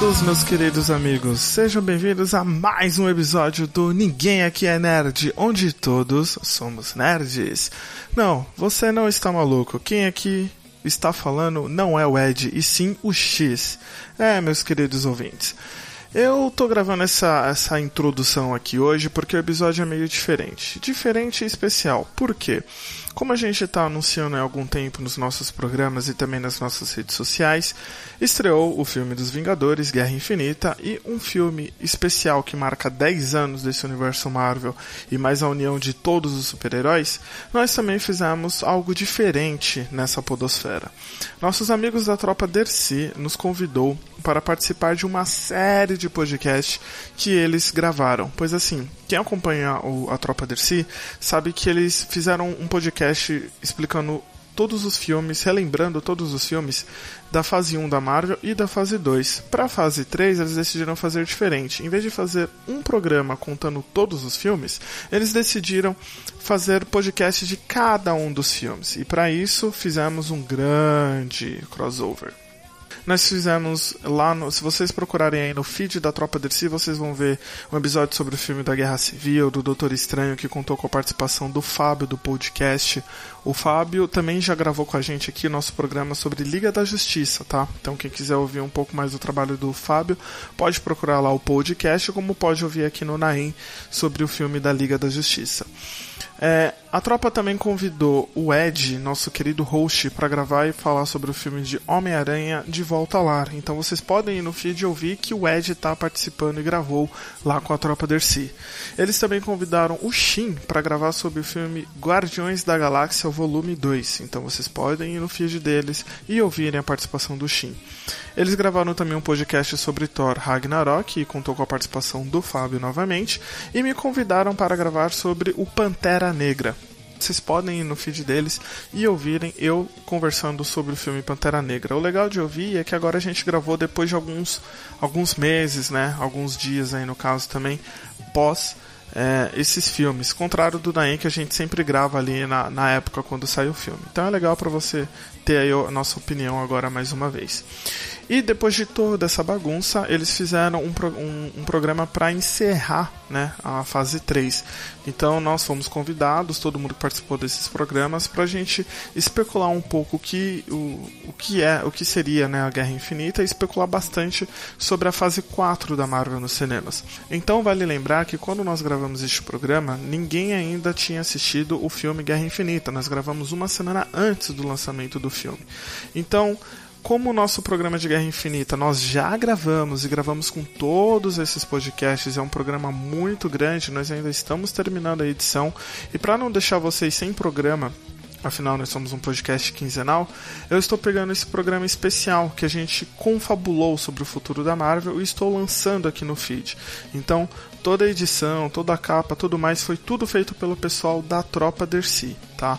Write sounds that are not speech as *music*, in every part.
Todos, meus queridos amigos. Sejam bem-vindos a mais um episódio do Ninguém Aqui é Nerd, onde todos somos nerds. Não, você não está maluco. Quem aqui está falando não é o Ed, e sim o X. É, meus queridos ouvintes. Eu tô gravando essa, essa introdução aqui hoje porque o episódio é meio diferente. Diferente e especial. Por quê? Como a gente está anunciando há algum tempo nos nossos programas e também nas nossas redes sociais, estreou o filme dos Vingadores, Guerra Infinita, e um filme especial que marca 10 anos desse universo Marvel e mais a união de todos os super-heróis, nós também fizemos algo diferente nessa podosfera. Nossos amigos da tropa Dercy nos convidou para participar de uma série de podcasts que eles gravaram. Pois assim, quem acompanha a Tropa Dercy sabe que eles fizeram um podcast explicando todos os filmes, relembrando todos os filmes da fase 1 da Marvel e da fase 2. Para a fase 3, eles decidiram fazer diferente. Em vez de fazer um programa contando todos os filmes, eles decidiram fazer podcast de cada um dos filmes. E para isso, fizemos um grande crossover. Nós fizemos lá no. Se vocês procurarem aí no feed da Tropa DC, vocês vão ver um episódio sobre o filme da Guerra Civil, do Doutor Estranho, que contou com a participação do Fábio do podcast. O Fábio também já gravou com a gente aqui nosso programa sobre Liga da Justiça, tá? Então quem quiser ouvir um pouco mais do trabalho do Fábio, pode procurar lá o podcast, como pode ouvir aqui no Naim sobre o filme da Liga da Justiça. É, a tropa também convidou o Ed, nosso querido host, para gravar e falar sobre o filme de Homem-Aranha de Volta ao Lar. Então vocês podem ir no feed ouvir que o Ed está participando e gravou lá com a tropa Dercy. Eles também convidaram o Shin para gravar sobre o filme Guardiões da Galáxia Volume 2. Então vocês podem ir no feed deles e ouvirem a participação do Shin. Eles gravaram também um podcast sobre Thor Ragnarok e contou com a participação do Fábio novamente e me convidaram para gravar sobre o Pantera Negra. Vocês podem ir no feed deles e ouvirem eu conversando sobre o filme Pantera Negra. O legal de ouvir é que agora a gente gravou depois de alguns, alguns meses, né? Alguns dias aí no caso também, pós é, esses filmes. Contrário do Daem que a gente sempre grava ali na, na época quando sai o filme. Então é legal para você ter aí a nossa opinião agora mais uma vez. E depois de toda essa bagunça, eles fizeram um, um, um programa para encerrar né, a fase 3. Então nós fomos convidados, todo mundo que participou desses programas, para a gente especular um pouco o que, o, o que é, o que seria né, a Guerra Infinita e especular bastante sobre a fase 4 da Marvel nos cinemas. Então vale lembrar que quando nós gravamos este programa, ninguém ainda tinha assistido o filme Guerra Infinita. Nós gravamos uma semana antes do lançamento do filme. Então, como o nosso programa de Guerra Infinita nós já gravamos e gravamos com todos esses podcasts, é um programa muito grande, nós ainda estamos terminando a edição. E para não deixar vocês sem programa, afinal nós somos um podcast quinzenal, eu estou pegando esse programa especial que a gente confabulou sobre o futuro da Marvel e estou lançando aqui no feed. Então, toda a edição, toda a capa, tudo mais foi tudo feito pelo pessoal da Tropa Dercy, tá?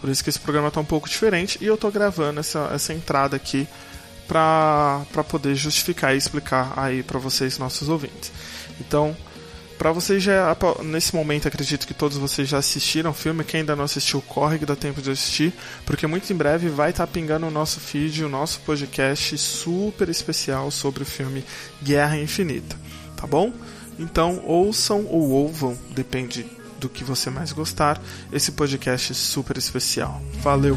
Por isso que esse programa está um pouco diferente e eu estou gravando essa, essa entrada aqui para poder justificar e explicar aí para vocês, nossos ouvintes. Então, para vocês já nesse momento acredito que todos vocês já assistiram o filme, quem ainda não assistiu, corre que dá tempo de assistir, porque muito em breve vai estar tá pingando o nosso feed, o nosso podcast super especial sobre o filme Guerra Infinita, tá bom? Então ouçam ou ouvam, depende do que você mais gostar, esse podcast super especial. Valeu!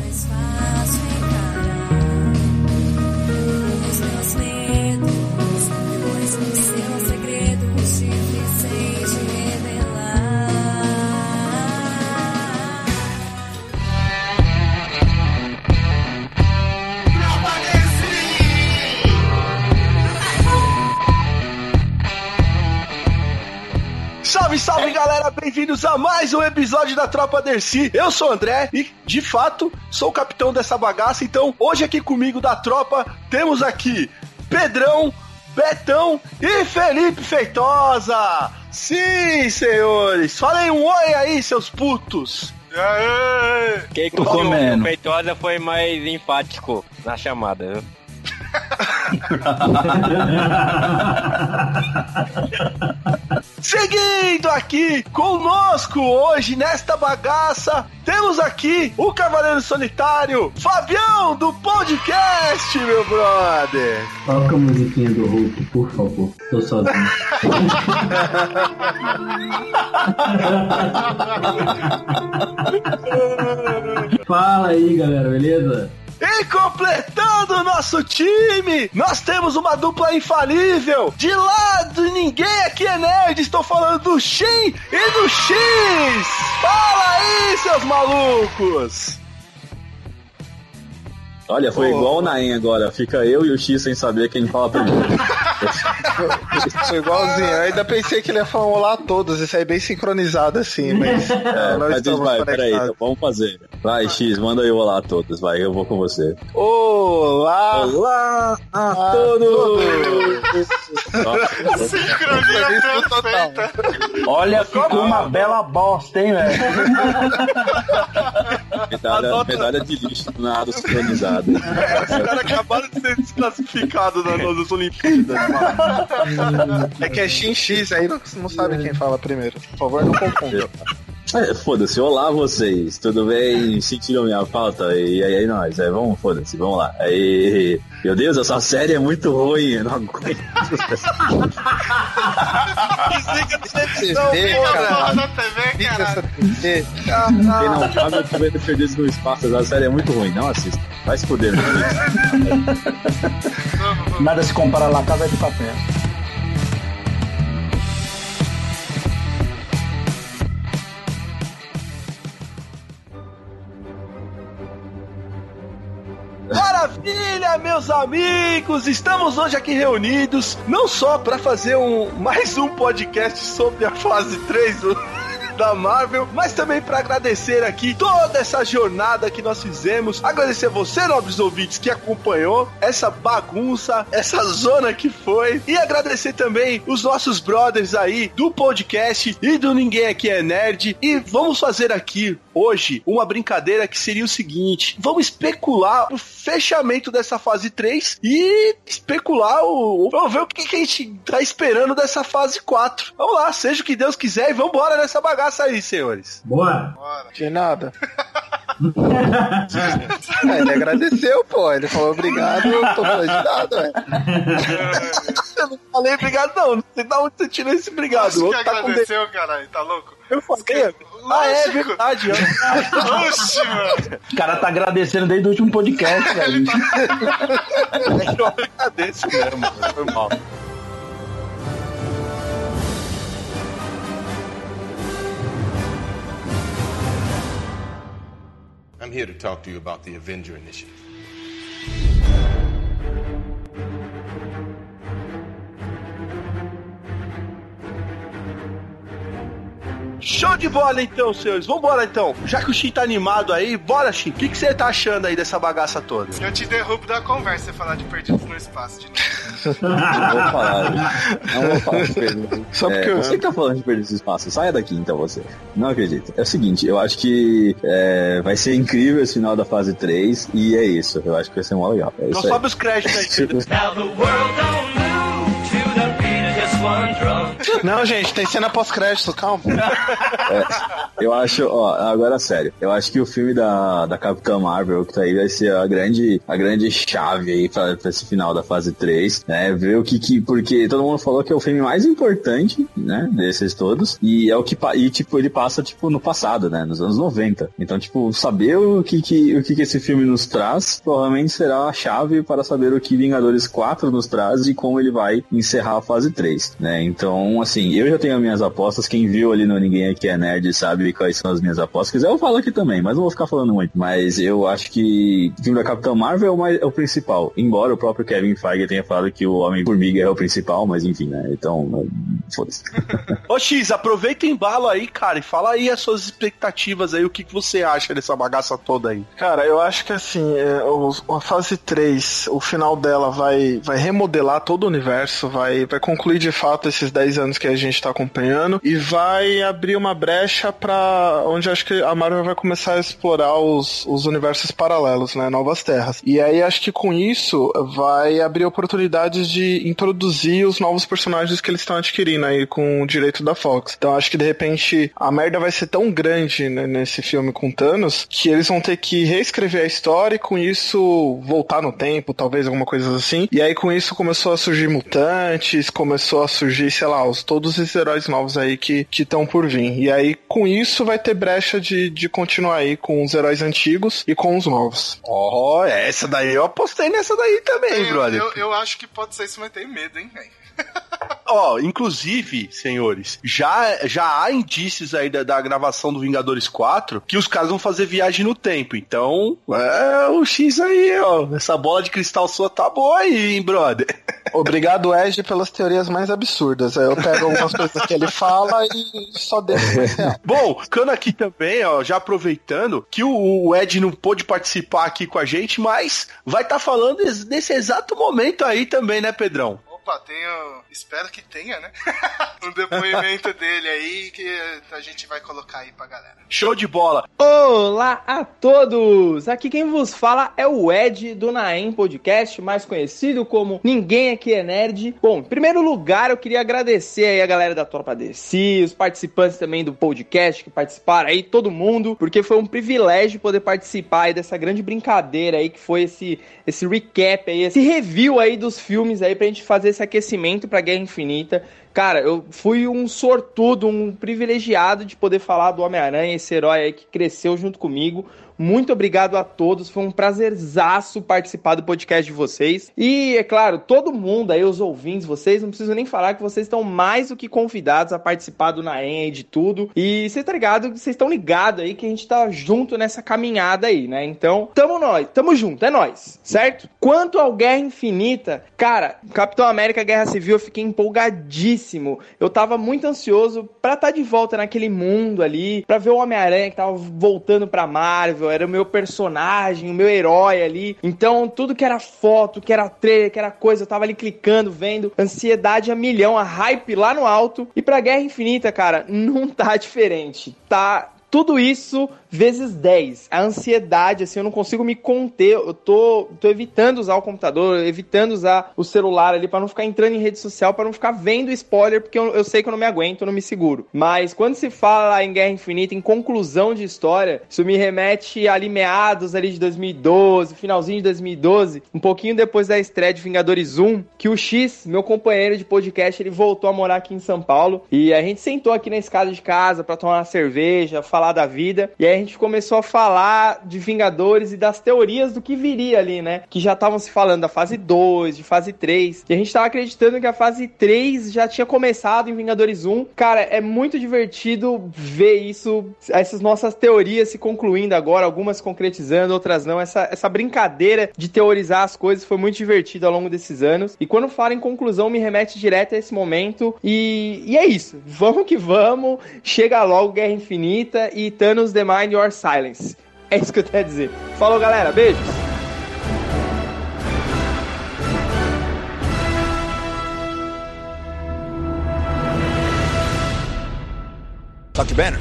Bem-vindos a mais um episódio da Tropa Dercy. Eu sou o André e, de fato, sou o capitão dessa bagaça. Então, hoje aqui comigo da tropa temos aqui Pedrão, Betão e Felipe Feitosa. Sim, senhores, falem um oi aí, seus putos. Quem que comendo? O Feitosa foi mais enfático na chamada, viu? *laughs* *laughs* Seguindo aqui conosco hoje nesta bagaça, temos aqui o Cavaleiro Solitário, Fabião do podcast, meu brother. Toca a musiquinha do Hulk, por favor. Tô sozinho. *laughs* Fala aí, galera, beleza? E completando o nosso time, nós temos uma dupla infalível. De lado, ninguém aqui é nerd. Estou falando do Shin e do X. Fala aí, seus malucos. Olha, foi oh. igual o Naem agora. Fica eu e o X sem saber quem fala primeiro. *laughs* foi igualzinho. Eu ainda pensei que ele ia falar olá a todos. Isso aí é bem sincronizado assim, mas. *laughs* É, nós mas vai, peraí, então vamos fazer. Vai, X, manda aí olá a todos. Vai, eu vou com você. Olá! Olá a, a todos! *laughs* Sincronia perfeita! Olha, ficou uma bela bosta, hein, velho? Medalha, medalha de lixo nada sincronizado. Os caras acabaram de ser desclassificados nas Olimpíadas. É que é XX, aí não, não sabe quem fala primeiro. Por favor, não confunda. É, foda-se, olá vocês, tudo bem? Sentiram minha falta? E aí, aí nós, é, vamos, foda-se, vamos lá. Aí, meu Deus, essa série é muito ruim, eu não aguento. Desliga a televisão, porra! da TV, caralho! Quem não sabe, eu tô vendo Perdidos no Espaço, a série é muito ruim, não assista. Vai se fuder, Nada se compara lá, Casa de Papel. Maravilha, meus amigos! Estamos hoje aqui reunidos não só para fazer um mais um podcast sobre a fase 3 do da Marvel, mas também para agradecer aqui toda essa jornada que nós fizemos. Agradecer a você, nobres ouvintes, que acompanhou essa bagunça, essa zona que foi. E agradecer também os nossos brothers aí do podcast e do Ninguém Aqui é Nerd. E vamos fazer aqui hoje uma brincadeira que seria o seguinte: vamos especular o fechamento dessa fase 3 e especular o. Vamos ver o que, que a gente tá esperando dessa fase 4. Vamos lá, seja o que Deus quiser e vamos embora nessa bagaça bagaça aí, senhores. Boa. Bora. De nada. *laughs* é, ele agradeceu, pô. Ele falou obrigado, eu tô falando de nada, velho. *laughs* eu não falei obrigado, não. Não sei de onde você tirou esse obrigado. Você que tá agradeceu, caralho, tá louco? Eu falei. Ah, é verdade. Oxi, mano. O cara tá agradecendo desde o último podcast, *laughs* velho. eu agradeço mesmo, foi mal. I'm here to talk to you about the Avenger Initiative. Show de bola então, senhores. Vambora então. Já que o Shin tá animado aí, bora, Shin. O que, você tá achando aí dessa bagaça toda? Eu te derrubo da conversa falar de Perdidos no Espaço de novo. Não vou falar. Não vou falar *laughs* de. Só porque é, eu... Você que tá falando de no Espaço. Saia daqui então, você. Não acredito. É o seguinte, eu acho que é, vai ser incrível esse final da fase 3 e é isso. Eu acho que vai ser mó legal. É então sobe os créditos aí. *laughs* Now the world don't move to the não, gente, tem cena pós-crédito, calma. É, eu acho, ó, agora sério, eu acho que o filme da, da Capitã Marvel que tá aí vai ser a grande, a grande chave aí pra, pra esse final da fase 3, né? Ver o que que. Porque todo mundo falou que é o filme mais importante, né? Desses todos. E é o que. E, tipo, ele passa, tipo, no passado, né? Nos anos 90. Então, tipo, saber o que que, o que, que esse filme nos traz provavelmente será a chave para saber o que Vingadores 4 nos traz e como ele vai encerrar a fase 3 né? Então, assim, eu já tenho as minhas apostas. Quem viu ali no Ninguém Aqui é Nerd sabe quais são as minhas apostas. Quiser, eu falo aqui também, mas não vou ficar falando muito. Mas eu acho que o filme da Capitã Marvel é o, mais, é o principal. Embora o próprio Kevin Feige tenha falado que o Homem-Formiga é o principal, mas enfim, né? Então, foda-se. *laughs* Ô X, aproveita o embalo aí, cara, e fala aí as suas expectativas aí, o que, que você acha dessa bagaça toda aí. Cara, eu acho que assim, é, a fase 3, o final dela vai, vai remodelar todo o universo, vai, vai concluir de fato fato esses 10 anos que a gente tá acompanhando e vai abrir uma brecha para onde acho que a Marvel vai começar a explorar os, os universos paralelos, né, novas terras. E aí acho que com isso vai abrir oportunidades de introduzir os novos personagens que eles estão adquirindo aí com o direito da Fox. Então acho que de repente a merda vai ser tão grande né, nesse filme com Thanos que eles vão ter que reescrever a história e com isso voltar no tempo, talvez alguma coisa assim. E aí com isso começou a surgir mutantes, começou a surgir, sei lá, os, todos esses heróis novos aí que estão por vir. E aí com isso vai ter brecha de, de continuar aí com os heróis antigos e com os novos. Ó, oh, essa daí eu apostei nessa daí também, eu, brother. Eu, eu, acho que pode ser isso, mas tenho medo, hein, velho. *laughs* Ó, inclusive, senhores, já, já há indícios aí da, da, gravação do Vingadores 4 que os caras vão fazer viagem no tempo. Então, é o X aí, ó. Essa bola de cristal sua tá boa aí, hein, brother. *laughs* Obrigado, Ed, pelas teorias mais absurdas. Eu pego algumas coisas que ele fala e só deixo. *laughs* Bom, ficando aqui também, ó, já aproveitando que o, o Ed não pôde participar aqui com a gente, mas vai estar tá falando nesse exato momento aí também, né, Pedrão? Opa, tenho. Espero que tenha, né? *laughs* um depoimento dele aí que a gente vai colocar aí pra galera. Show de bola! Olá a todos! Aqui quem vos fala é o Ed do Naem Podcast, mais conhecido como Ninguém Aqui é Nerd. Bom, em primeiro lugar, eu queria agradecer aí a galera da Tropa DC, os participantes também do podcast que participaram aí, todo mundo, porque foi um privilégio poder participar aí dessa grande brincadeira aí que foi esse, esse recap aí, esse review aí dos filmes aí pra gente fazer esse aquecimento pra Guerra Infinita. Cara, eu fui um sortudo, um privilegiado de poder falar do Homem-Aranha, esse herói aí que cresceu junto comigo. Muito obrigado a todos, foi um prazerzaço participar do podcast de vocês. E, é claro, todo mundo aí, os ouvintes, vocês, não preciso nem falar que vocês estão mais do que convidados a participar do Naem de tudo. E você tá vocês estão ligados aí que a gente tá junto nessa caminhada aí, né? Então, tamo nós, tamo junto, é nós, certo? Quanto ao Guerra Infinita, cara, Capitão América Guerra Civil, eu fiquei empolgadíssimo. Eu tava muito ansioso pra estar tá de volta naquele mundo ali, pra ver o Homem-Aranha que tava voltando pra Marvel era o meu personagem, o meu herói ali. Então, tudo que era foto, que era trailer, que era coisa, eu tava ali clicando, vendo, ansiedade a milhão, a hype lá no alto. E pra Guerra Infinita, cara, *laughs* não tá diferente. Tá tudo isso vezes 10. A ansiedade, assim, eu não consigo me conter. Eu tô, tô evitando usar o computador, evitando usar o celular ali para não ficar entrando em rede social, para não ficar vendo spoiler, porque eu, eu, sei que eu não me aguento, eu não me seguro. Mas quando se fala em Guerra Infinita, em conclusão de história, isso me remete ali meados ali de 2012, finalzinho de 2012, um pouquinho depois da estreia de Vingadores 1, que o X, meu companheiro de podcast, ele voltou a morar aqui em São Paulo e a gente sentou aqui na escada de casa para tomar uma cerveja, falar da vida. E aí a gente começou a falar de Vingadores e das teorias do que viria ali, né? Que já estavam se falando da fase 2, de fase 3. E a gente tava acreditando que a fase 3 já tinha começado em Vingadores 1. Cara, é muito divertido ver isso, essas nossas teorias se concluindo agora, algumas concretizando, outras não. Essa, essa brincadeira de teorizar as coisas foi muito divertido ao longo desses anos. E quando falo em conclusão, me remete direto a esse momento. E, e é isso. Vamos que vamos. Chega logo Guerra Infinita e Thanos The Mind Your Silence. É isso que eu tenho a dizer. Falou, galera. Beijos. Dr. Banner.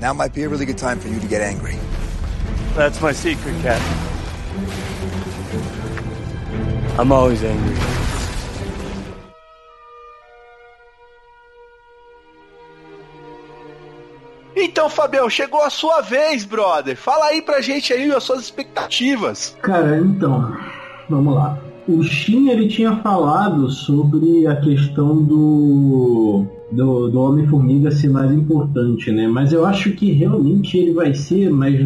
Now might be a really good time for you to get angry. That's my secret, Cap. I'm always angry. Então, Fabião, chegou a sua vez, brother. Fala aí pra gente aí as suas expectativas. Cara, então, vamos lá. O Shin, ele tinha falado sobre a questão do do, do Homem-Formiga ser mais importante, né? Mas eu acho que realmente ele vai ser, mas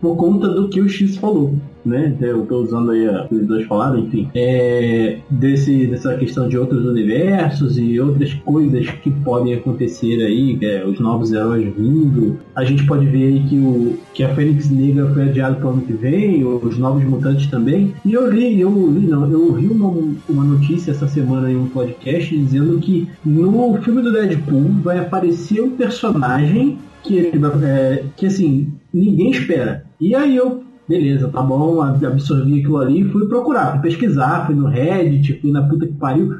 por conta do que o X falou né? Eu tô usando aí a, os dois falaram, enfim. É, desse, dessa questão de outros universos e outras coisas que podem acontecer aí, é, os novos heróis vindo. A gente pode ver aí que, o, que a Fênix Negra foi adiada para o ano que vem, os novos mutantes também. E eu li, eu li, não, eu ouvi uma, uma notícia essa semana em um podcast dizendo que no filme do Deadpool vai aparecer um personagem que, é, que assim, ninguém espera. E aí eu beleza, tá bom, absorvi aquilo ali, fui procurar, fui pesquisar, fui no Reddit, fui na puta que pariu.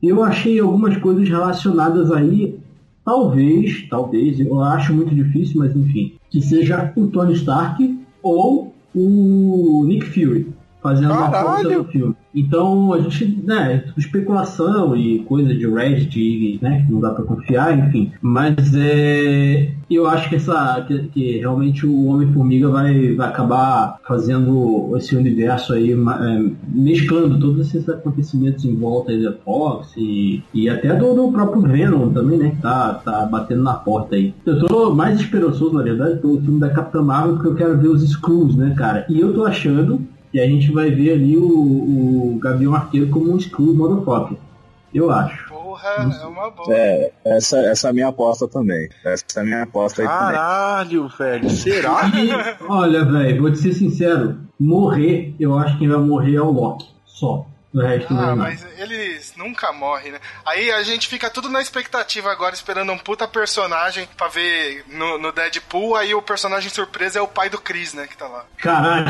Eu achei algumas coisas relacionadas aí, talvez, talvez, eu acho muito difícil, mas enfim, que seja o Tony Stark ou o Nick Fury. fazendo uma Caralho! força no filme. Então a gente, né, especulação e coisa de Reddit, né, que não dá pra confiar, enfim. Mas é, eu acho que essa, que, que realmente o Homem-Formiga vai, vai acabar fazendo esse universo aí, é, mesclando todos esses acontecimentos em volta da Fox e, e até do, do próprio Venom também, né, que tá, tá batendo na porta aí. Eu tô mais esperançoso, na verdade, pelo filme da Capitã Marvel, porque eu quero ver os Skrulls, né, cara? E eu tô achando que a gente vai ver ali o, o Gavião Arqueiro como um Skrull motherfucker. Eu acho. Porra, é uma boa. É, essa, essa é a minha aposta também. Essa é a minha aposta aí também. Caralho, velho. Será? *laughs* E, olha, velho, vou te ser sincero, morrer, eu acho que quem vai morrer é o Loki. Só. O resto Ah, mas eles nunca morrem, né? Aí a gente fica tudo na expectativa agora, esperando um puta personagem pra ver no, no Deadpool. Aí o personagem surpresa é o pai do Chris, né? Que tá lá. Caralho,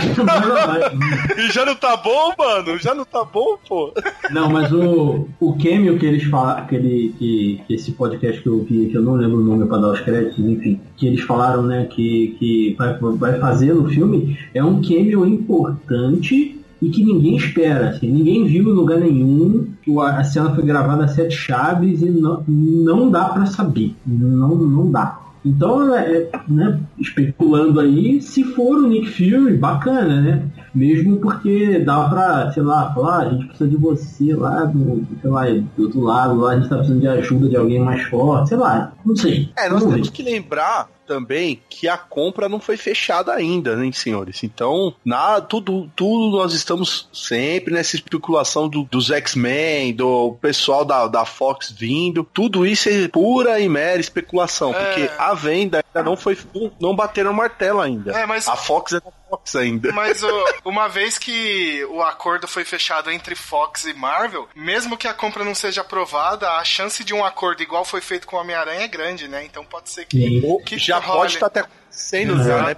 *laughs* E já não tá bom, mano? Já não tá bom, pô? Não, mas o, o cameo que eles falam, aquele, que, que esse podcast que eu vi, que eu não lembro o nome pra dar os créditos, enfim, que eles falaram, né, que, que vai, vai fazer no filme, é um cameo importante e que ninguém espera, assim, ninguém viu em lugar nenhum, o- a cena foi gravada a sete chaves e não, não dá pra saber, não, não dá. Então, é, né, especulando aí, se for o Nick Fury, bacana, né? Mesmo porque dá pra, sei lá, falar, ah, a gente precisa de você lá do, sei lá, do outro lado, lá a gente tá precisando de ajuda de alguém mais forte, sei lá, não sei. É, nós temos ver. que lembrar também que a compra não foi fechada ainda, né, senhores? Então, na, tudo, tudo nós estamos sempre nessa especulação do- dos X-Men, do pessoal da, da Fox vindo. Tudo isso é pura e mera especulação, porque a venda ainda não foi. Não bateram o martelo ainda. É, mas- A Fox é da Fox ainda. Mas o- uma vez que o acordo foi fechado entre Fox e Marvel, mesmo que a compra não seja aprovada, a chance de um acordo igual foi feito com o Homem-Aranha é grande, né? Então pode ser que, que Já role. pode estar até acontecendo, já, né?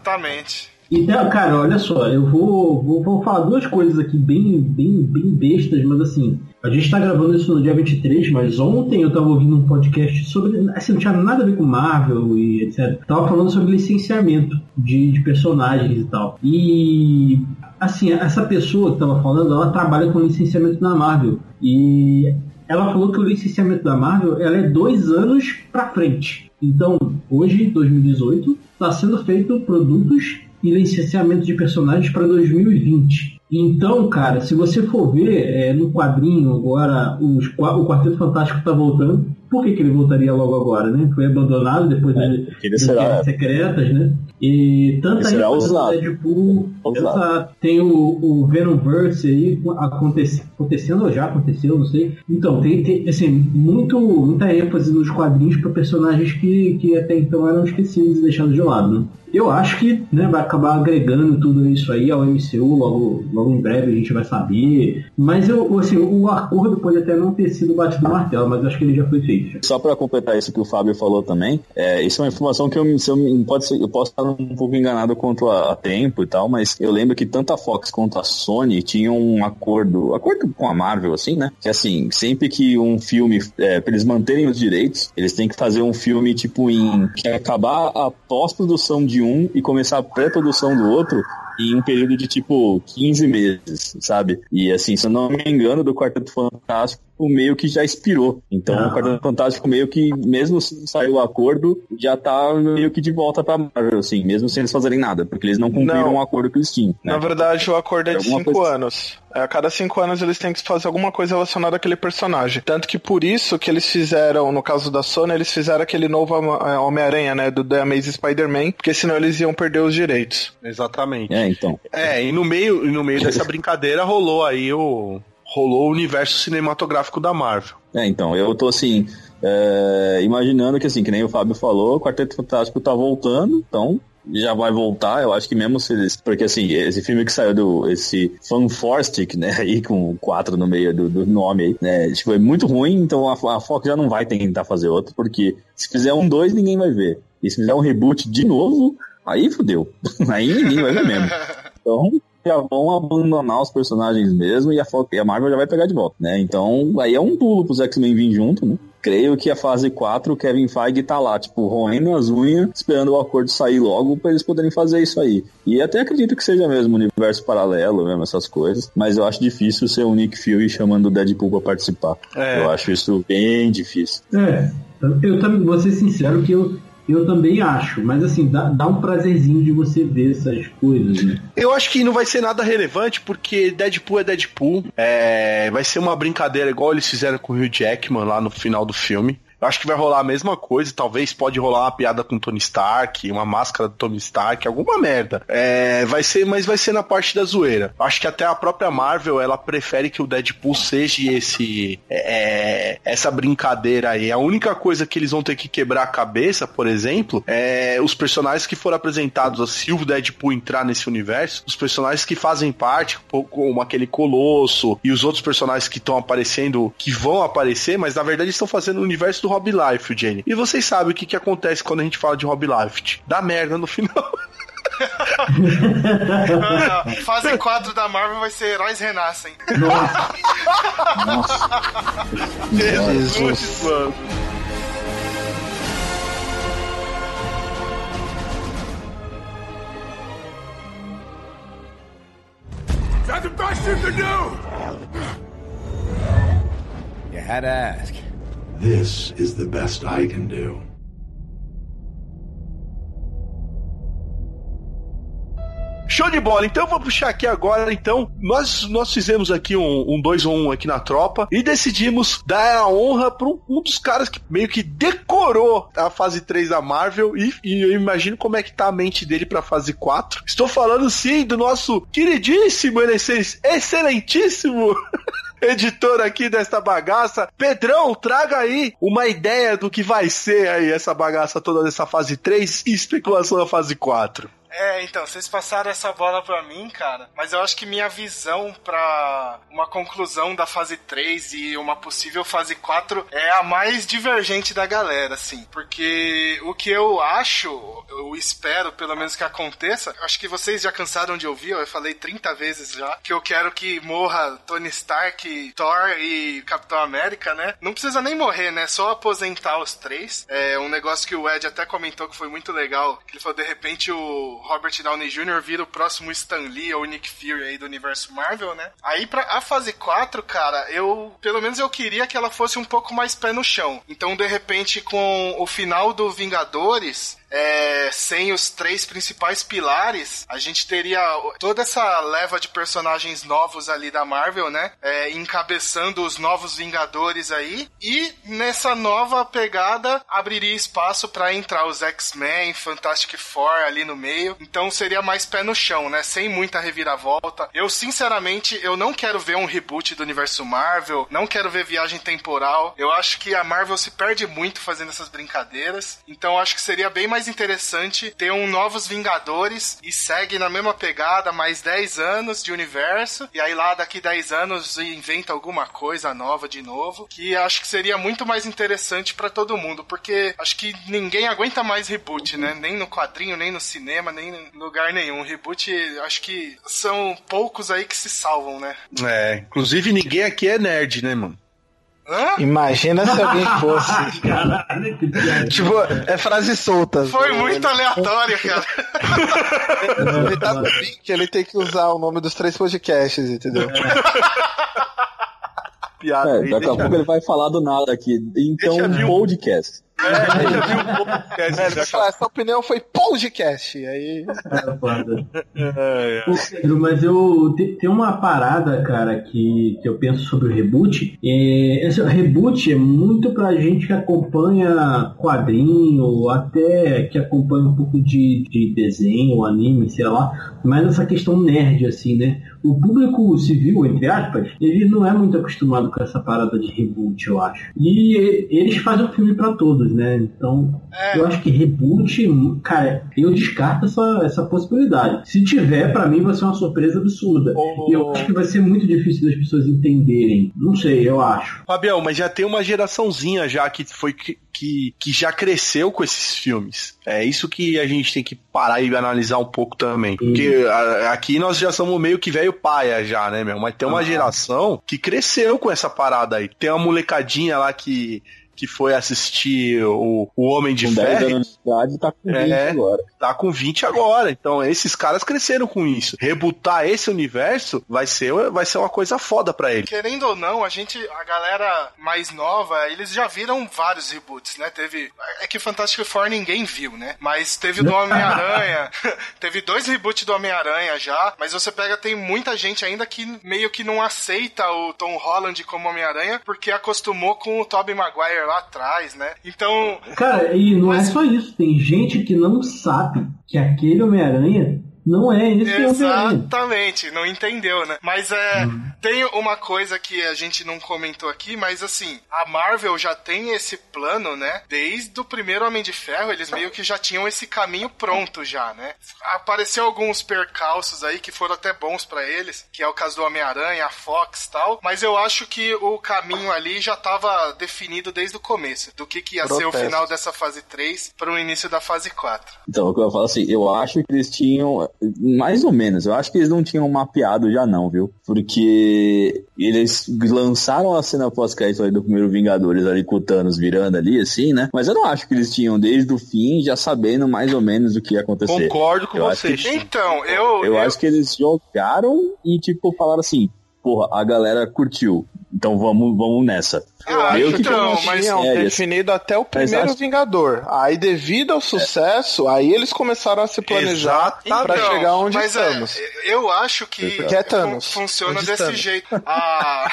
Então, cara, olha só, eu vou, vou, vou falar duas coisas aqui bem, bem, bem bestas, mas assim, a gente tá gravando isso no dia 23, mas ontem eu tava ouvindo um podcast sobre. Assim, não tinha nada a ver com Marvel e etc. Tava falando sobre licenciamento de, de personagens e tal. E. Assim, essa pessoa que tava falando, ela trabalha com licenciamento na Marvel. E ela falou que o licenciamento da Marvel ela é dois anos pra frente. Então, hoje, 2018, está sendo feito produtos e licenciamento de personagens para 2020. Então, cara, se você for ver é, no quadrinho agora, os, o Quarteto Fantástico tá voltando. Por que, que ele voltaria logo agora, né? Foi abandonado depois É, das será- Guerras Secretas, né? E tanta no usado. Deadpool, Usado. essa- tem o, o Venomverse aí aconte- acontecendo, ou já aconteceu, não sei. Então, tem, tem, assim, muito, muita ênfase nos quadrinhos para personagens que, que até então eram esquecidos e deixados de lado, né? Eu acho que né, vai acabar agregando tudo isso aí ao MCU, logo, logo em breve a gente vai saber. Mas eu, assim, o acordo pode até não ter sido batido no martelo, mas acho que ele já foi feito. Só para completar isso que o Fábio falou também, é, isso é uma informação que eu, eu, pode ser, eu posso estar um pouco enganado quanto a, a tempo e tal, mas eu lembro que tanto a Fox quanto a Sony tinham um acordo, acordo com a Marvel, assim, né? Que assim, sempre que um filme, é, pra eles manterem os direitos, eles têm que fazer um filme tipo em que acabar a pós-produção de um e começar a pré-produção do outro em um período de tipo 15 meses, sabe? E assim, se eu não me engano, do Quarteto Fantástico meio que já expirou. Então Ah. o Quarteto Fantástico meio que, mesmo se saiu o acordo, já tá meio que de volta pra Marvel, assim, mesmo sem eles fazerem nada, porque eles não cumpriram o acordo que eles tinham. né? Na verdade, o acordo é de Alguma cinco coisa- anos. É, A cada cinco anos eles têm que fazer alguma coisa relacionada àquele personagem. Tanto que por isso que eles fizeram, no caso da Sony, eles fizeram aquele novo é, Homem-Aranha, né? Do The Amazing Spider-Man, porque senão eles iam perder os direitos. Exatamente. É, então. É, e no meio, e no meio dessa brincadeira rolou aí o. Rolou o universo cinematográfico da Marvel. É, então, eu tô assim, é, imaginando que assim, que nem o Fábio falou, o Quarteto Fantástico tá voltando, então já vai voltar, eu acho que mesmo se eles. Porque assim, esse filme que saiu do. Esse Fanforstic, né? Aí com quatro no meio do, do nome aí, né? Tipo, é muito ruim, então a, a Fox já não vai tentar fazer outro, porque se fizer um dois, ninguém vai ver. E se fizer um reboot de novo, aí fudeu. *laughs* aí ninguém vai ver mesmo. *laughs* Então, já vão abandonar os personagens mesmo e a, Fox, e a Marvel já vai pegar de volta, né? Então, aí é um pulo pros X-Men vir junto, né? creio que a fase 4, o Kevin Feige tá lá, tipo, roendo as unhas, esperando o acordo sair logo pra eles poderem fazer isso aí. E até acredito que seja mesmo universo paralelo, mesmo essas coisas, mas eu acho difícil ser o Nick Fury chamando o Deadpool pra participar. É. Eu acho isso bem difícil. É, eu também vou ser sincero que eu, eu também acho, mas assim, dá, dá um prazerzinho de você ver essas coisas, né? Eu acho que não vai ser nada relevante, porque Deadpool é Deadpool. É, vai ser uma brincadeira igual eles fizeram com o Hugh Jackman lá no final do filme. Eu acho que vai rolar a mesma coisa, talvez pode rolar uma piada com Tony Stark, uma máscara do Tony Stark, alguma merda. É, vai ser, mas vai ser na parte da zoeira. Acho que até a própria Marvel, ela prefere que o Deadpool seja esse é, essa brincadeira aí. A única coisa que eles vão ter que quebrar a cabeça, por exemplo, é os personagens que foram apresentados, se o Deadpool entrar nesse universo, os personagens que fazem parte, como aquele Colosso e os outros personagens que estão aparecendo, que vão aparecer, mas na verdade estão fazendo o universo do Rob Life, Jenny. E vocês sabem o que, que acontece quando a gente fala de Rob Life? Dá merda no final. *laughs* Fase 4 da Marvel vai ser Heróis Renascem. Jesus, mano. That's the best you can do! You had to ask. This is the best I can do. Show de bola. Então vou puxar aqui agora. Então, nós, nós fizemos aqui um 2 um ou 1 um aqui na tropa e decidimos dar a honra para um, um dos caras que meio que decorou a fase 3 da Marvel e, e eu imagino como é que tá a mente dele pra fase 4. Estou falando sim do nosso queridíssimo, excelentíssimo *laughs* editor aqui desta bagaça. Pedrão, traga aí uma ideia do que vai ser aí essa bagaça toda dessa fase 3 e especulação da fase 4. É, então, vocês passaram essa bola pra mim, cara, mas eu acho que minha visão pra uma conclusão da fase 3 e uma possível fase 4 é a mais divergente da galera, assim. Porque o que eu acho, eu espero pelo menos que aconteça, acho que vocês já cansaram de ouvir, eu falei 30 vezes já, que eu quero que morra Tony Stark, Thor e Capitão América, né? Não precisa nem morrer, né? Só aposentar os três. É um negócio que o Ed até comentou que foi muito legal, que ele falou, de repente o Robert Downey Jr. vira o próximo Stan Lee ou Nick Fury aí do universo Marvel, né? Aí pra a fase 4, cara, eu pelo menos eu queria que ela fosse um pouco mais pé no chão. Então, de repente, com o final do Vingadores, é, sem os três principais pilares, a gente teria toda essa leva de personagens novos ali da Marvel, né? É, encabeçando os novos Vingadores aí. E nessa nova pegada, abriria espaço para entrar os X-Men, Fantastic Four ali no meio. Então seria mais pé no chão, né? Sem muita reviravolta. Eu, sinceramente, eu não quero ver um reboot do universo Marvel, não quero ver viagem temporal. Eu acho que a Marvel se perde muito fazendo essas brincadeiras. Então acho que seria bem mais interessante ter um Novos Vingadores e segue na mesma pegada, mais 10 anos de universo. E aí lá daqui 10 anos inventa alguma coisa nova de novo. Que acho que seria muito mais interessante para todo mundo. Porque acho que ninguém aguenta mais reboot, né? Nem no quadrinho, nem no cinema, nem em lugar nenhum. Reboot, acho que são poucos aí que se salvam, né? É, inclusive ninguém aqui é nerd, né, mano? Hã? Imagina se alguém *laughs* fosse. Caralho, que piada. tipo, é frase solta. Foi muito aleatório, cara. Ele tá no link, ele tem que usar o nome dos três podcasts, entendeu? Piada. É, daqui a pouco ele vai falar do nada aqui. Então, um um- podcast. É, deixa vir um podcast, É, já vai falar, essa opinião foi podcast. Aí. Foda. *laughs* É, é. Ô, Pedro, mas eu te- tem uma parada, cara, que, que eu penso sobre o reboot. É, esse reboot é muito pra gente que acompanha quadrinho, até que acompanha um pouco de, de desenho, anime, sei lá, mas essa questão nerd, assim, né? O público civil, entre aspas, ele não é muito acostumado com essa parada de reboot, eu acho. E eles fazem o filme pra todos, né? Então, É. eu acho que reboot, cara, eu descarto essa, essa possibilidade. Se tiver, pra mim vai ser uma surpresa absurda. E eu acho que vai ser muito difícil das pessoas entenderem. Não sei, eu acho. Fabião, mas já tem uma geraçãozinha já que foi que, que, que já cresceu com esses filmes. É isso que a gente tem que parar e analisar um pouco também. Porque a- aqui nós já somos meio que velho paia já, né, meu? Mas tem uma Ah. geração que cresceu com essa parada aí. Tem uma molecadinha lá que que foi assistir o, o Homem de Com 10 Ferro. anos de idade, tá com 20 É, agora. tá com 20 agora. Então, esses caras cresceram com isso. Rebutar esse universo vai ser, vai ser uma coisa foda pra ele. Querendo ou não, a gente, a galera mais nova, eles já viram vários reboots, né? Teve. É que Fantastic Four ninguém viu, né? Mas teve o do *laughs* Homem-Aranha. *laughs* teve dois reboots do Homem-Aranha já. Mas você pega, tem muita gente ainda que meio que não aceita o Tom Holland como Homem-Aranha porque acostumou com o Tobey Maguire lá atrás, né? Então. Cara, e não é só isso. Tem gente que não sabe que aquele Homem-Aranha não é esse. Exatamente, não entendeu, né? Mas é. Tem uma coisa que a gente não comentou aqui, mas assim, a Marvel já tem esse plano, né? Desde o primeiro Homem de Ferro, eles meio que já tinham esse caminho pronto já, né? Apareceu alguns percalços aí que foram até bons pra eles, que é o caso do Homem-Aranha, a Fox e tal, mas eu acho que o caminho ali já tava definido desde o começo, do que, que ia ser o Protesto. final dessa fase 3 pro início da fase 4. Então, o que eu falo assim, eu acho que eles tinham, mais ou menos, eu acho que eles não tinham mapeado já não, viu? Porque eles lançaram a cena pós-crédito do primeiro Vingadores ali com o Thanos virando ali, assim, né? Mas eu não acho que eles tinham desde o fim já sabendo mais ou menos o que ia acontecer. Concordo com Eu vocês. que- Então, eu. Eu acho que eles jogaram e, tipo, falaram assim, porra, a galera curtiu, então vamos, vamos nessa. Ah, Meio que então, como mas- tinham definido até o primeiro acho- Vingador. Aí, devido ao sucesso, aí eles começaram a se planejar Então, chegar onde mas é, estamos. eu acho que é Thanos. fun- funciona Onde desse estamos? jeito. *laughs* Ah,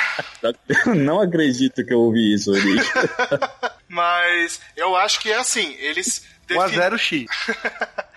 não acredito que eu ouvi isso, *laughs* mas eu acho que é assim, eles 1 a defin- 0 X. *laughs*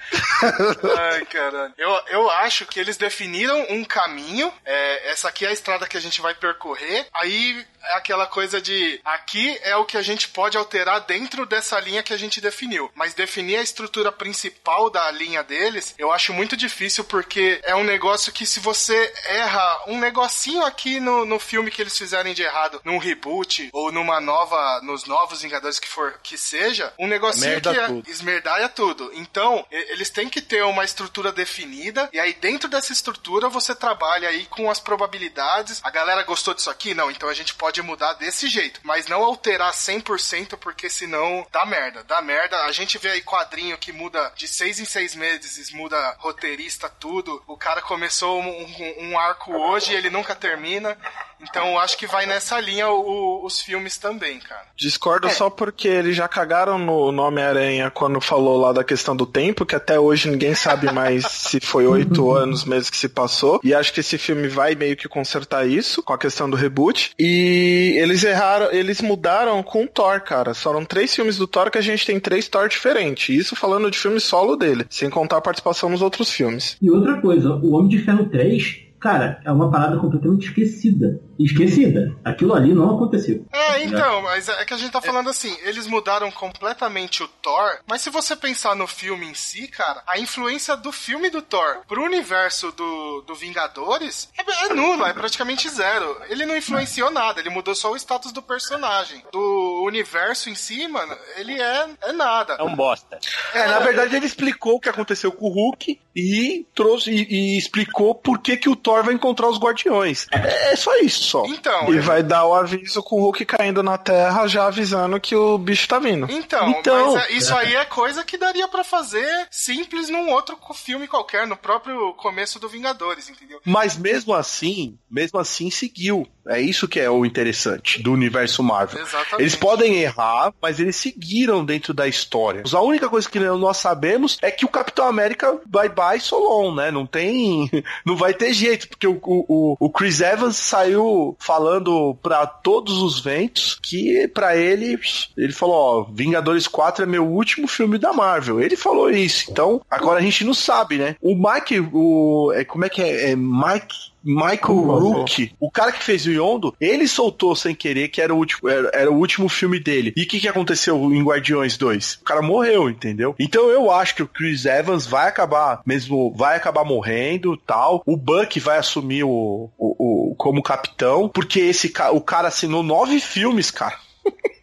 Ai, caralho. Eu, eu acho que eles definiram um caminho. é, essa aqui é a estrada que a gente vai percorrer. Aí é aquela coisa de aqui é o que a gente pode alterar dentro dessa linha que a gente definiu. Mas definir a estrutura principal da linha deles, eu acho muito difícil porque é um negócio que se você erra um negocinho aqui no, no filme que eles fizerem de errado, num reboot ou numa nova, nos novos Vingadores que for que seja, um negocinho Merda que é, tudo. esmerdalha tudo. Então, eles têm que ter uma estrutura definida, e aí dentro dessa estrutura você trabalha aí com as probabilidades. A galera gostou disso aqui? Não, então a gente pode mudar desse jeito, mas não alterar 100%, porque senão dá merda, dá merda. A gente vê aí quadrinho que muda de seis em seis meses, muda roteirista, tudo. O cara começou um, um- um arco hoje e ele nunca termina. Então eu acho que vai nessa linha o- os filmes também, cara. Discordo só porque eles já cagaram no nome Aranha quando falou lá da questão do tempo, que até hoje ninguém sabe *laughs* mais se foi oito anos mesmo que se passou. E acho que esse filme vai meio que consertar isso com a questão do reboot. E eles erraram, eles mudaram com o Thor, cara. Foram três filmes do Thor que a gente tem três Thor diferentes. Isso falando de filme solo dele, sem contar a participação nos outros filmes. E outra coisa, o Homem de Ferro 3, cara, é uma parada completamente esquecida. Esquecida. Aquilo ali não aconteceu. É, então, mas é que a gente tá falando assim, eles mudaram completamente o Thor, mas se você pensar no filme em si, cara, a influência do filme do Thor pro universo do, do Vingadores é, é nula, é praticamente zero. Ele não influenciou nada, ele mudou só o status do personagem. Do universo em si, mano, ele é, é nada. É um bosta. É, na verdade ele explicou o que aconteceu com o Hulk e trouxe e, e explicou por que, que o Thor vai encontrar os Guardiões. É, é só isso só. Então, E vai dar o aviso com o Hulk caindo na Terra, já avisando que o bicho tá vindo. Então, Então, mas é- isso aí é coisa que daria pra fazer simples num outro filme qualquer, no próprio começo do Vingadores, entendeu? Mas mesmo assim, mesmo assim seguiu. É isso que é o interessante do universo Marvel. Exatamente. Eles podem errar, mas eles seguiram dentro da história. A única coisa que nós sabemos é que o Capitão América bye bye Solon, né? Não tem. *laughs* Não vai ter jeito, porque o, o, o Chris Evans saiu falando pra todos os ventos que pra ele. Ele falou: Ó, Vingadores 4 é meu último filme da Marvel. Ele falou isso. Então, agora a gente não sabe, né? O Mike, o. é, como é que é? É Mike. Michael. Rook, o cara que fez o Yondo, ele soltou sem querer que era o último, era, era o último filme dele. E o que, que aconteceu em Guardiões 2? O cara morreu, entendeu? Então eu acho que o Chris Evans vai acabar, mesmo, vai acabar morrendo tal. O Buck vai assumir o, o, o- como capitão, porque esse o cara assinou nove filmes, cara. *laughs*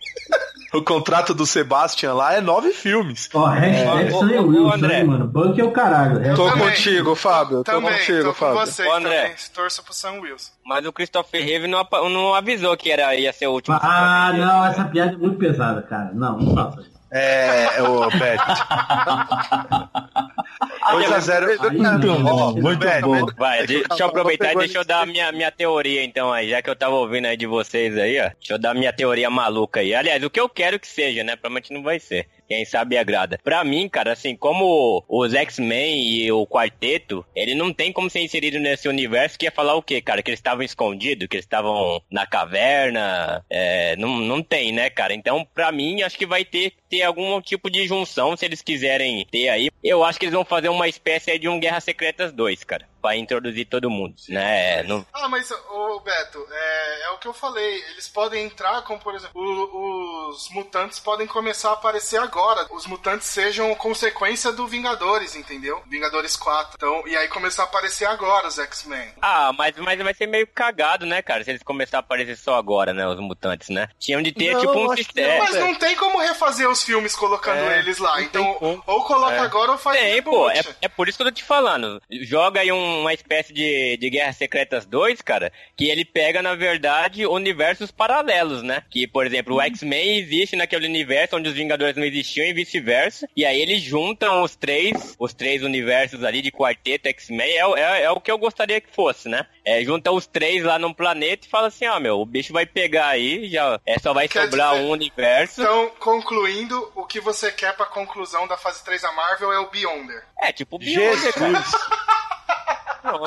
o contrato do Sebastian lá é nove filmes. Ó, hashtag ô, Wilson, André. hein, mano? Banco é o caralho. Tô também. contigo, Fábio. Tô Também, contigo, tô com Fábio. você Ô, André. também. Torço pro Sam Wilson. Mas o Christopher Reeve não, não avisou que era, ia ser o último. Ah, não, essa piada é muito pesada, cara. Não, não faça isso. É, ô, Beto. *laughs* 2x0. Muito bom, muito bom. Vai, de- deixa eu aproveitar e deixa eu dar a minha, minha teoria então aí, já que eu tava ouvindo aí de vocês aí, ó. Deixa eu dar minha teoria maluca aí. Aliás, o que eu quero que seja, né? Provavelmente não vai ser. Quem sabe agrada. Pra mim, cara, assim, como os X-Men e o quarteto, ele não tem como ser inserido nesse universo que ia falar o quê, cara? Que eles estavam escondidos, que eles estavam na caverna. É, não, não tem, né, cara? Então, pra mim, acho que vai ter, ter algum tipo de junção, se eles quiserem ter aí. Eu acho que eles vão fazer uma espécie de um Guerra Secretas 2, cara. Pra introduzir todo mundo, né? Não, Ah, mas, ô Beto, é, é o que eu falei. Eles podem entrar, como por exemplo, o- os mutantes podem começar a aparecer agora. Os mutantes sejam consequência do Vingadores, entendeu? Vingadores 4. Então, e aí começar a aparecer agora os X-Men. Ah, mas, mas vai ser meio cagado, né, cara? Se eles começarem a aparecer só agora, né? Os mutantes, né? Tinham de ter, Não, tipo, um sistema. Mas não tem como refazer os filmes colocando É, eles lá. Então, ou coloca É. agora ou faz Tem, pô. É, é por isso que eu tô te falando. Joga aí um- uma espécie de, de Guerra Secretas 2, cara, que ele pega, na verdade, universos paralelos, né? Que, por exemplo, o X-Men existe naquele universo onde os Vingadores não existiam e vice-versa. E aí eles juntam os três, os três universos ali de quarteto X-Men. É, o- é, é o que eu gostaria que fosse, né? É, junta os três lá num planeta e fala assim, ó, meu, o bicho vai pegar aí, já é, só vai Quer sobrar dizer- um universo. Então, concluindo, o que você quer pra conclusão da fase 3 da Marvel é o Beyonder. É, tipo, Beyonder, cara. *laughs*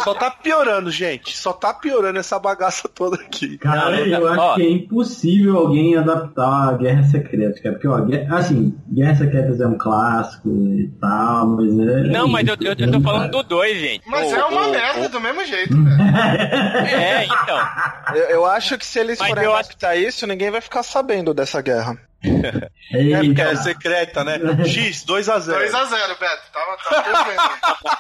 Só tá piorando, gente. Só tá piorando essa bagaça toda aqui. Cara, eu acho ó. que é impossível alguém adaptar a Guerra Secreta, cara. Porque, ó, guerra- assim, Guerra Secretas é um clássico e tal, mas é. Não, mas eu, eu, eu tô falando do dois, gente. Mas O- é uma o- merda do mesmo jeito, velho. É, então. Eu, eu acho que se eles Mas forem eu acho- adaptar isso, ninguém vai ficar sabendo dessa guerra. É porque é Eita. secreta, né? X, 2x0. 2x0, Beto. Tava, tava perfeito.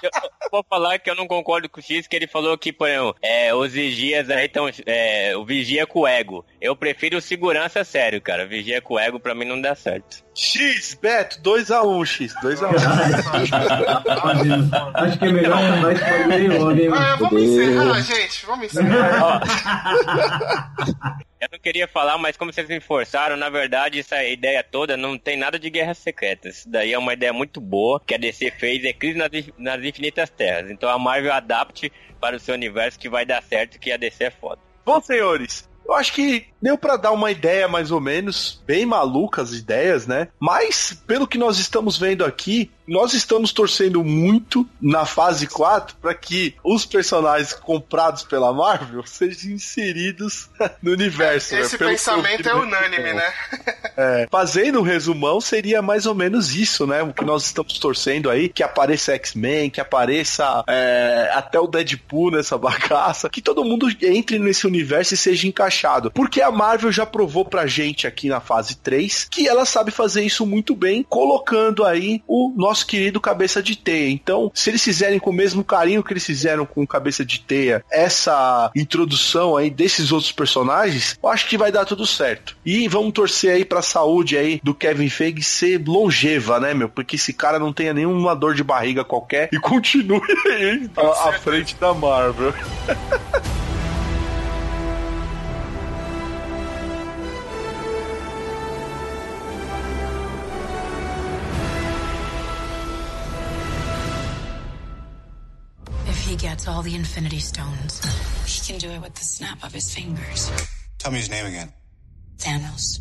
Eu, eu vou falar que eu não concordo com o X, que ele falou que, por exemplo, é, os vigias aí estão. É, o vigia com o ego. Eu prefiro o segurança sério, cara. Vigia com o ego pra mim não dá certo. X, Beto, 2x1, X, 2x1. *laughs* Acho que é melhor esse bagulho logo, hein, Ah, vamos encerrar, gente. Vamos encerrar. *laughs* Eu não queria falar, mas como vocês me forçaram, na verdade, essa ideia toda não tem nada de guerras secretas. Isso daí é uma ideia muito boa que a DC fez, é crise nas, nas infinitas terras. Então a Marvel adapte para o seu universo que vai dar certo, que a DC é foda. Bom, senhores, eu acho que deu pra dar uma ideia mais ou menos, bem maluca as ideias, né? Mas, pelo que nós estamos vendo aqui, nós estamos torcendo muito na fase 4 para que os personagens comprados pela Marvel *laughs* sejam inseridos *laughs* no universo. né? Esse que eu pensamento é unânime, né? *laughs* É, fazendo um resumão, seria mais ou menos isso, né? O que nós estamos torcendo aí, que apareça X-Men, que apareça é, até o Deadpool nessa bagaça, que todo mundo entre nesse universo e seja encaixado. Porque a Marvel já provou pra gente aqui na fase 3 que ela sabe fazer isso muito bem, colocando aí o nosso querido Cabeça de Teia. Então, se eles fizerem com o mesmo carinho que eles fizeram com Cabeça de Teia, essa introdução aí desses outros personagens, eu acho que vai dar tudo certo. E vamos torcer aí pra saúde aí do Kevin Feige ser longeva, né, meu? Porque esse cara não tenha nenhuma dor de barriga qualquer e *laughs* continue aí à, à frente da Marvel. *laughs* all the Infinity Stones, he can do it with the snap of his fingers. Tell me his name again. Thanos.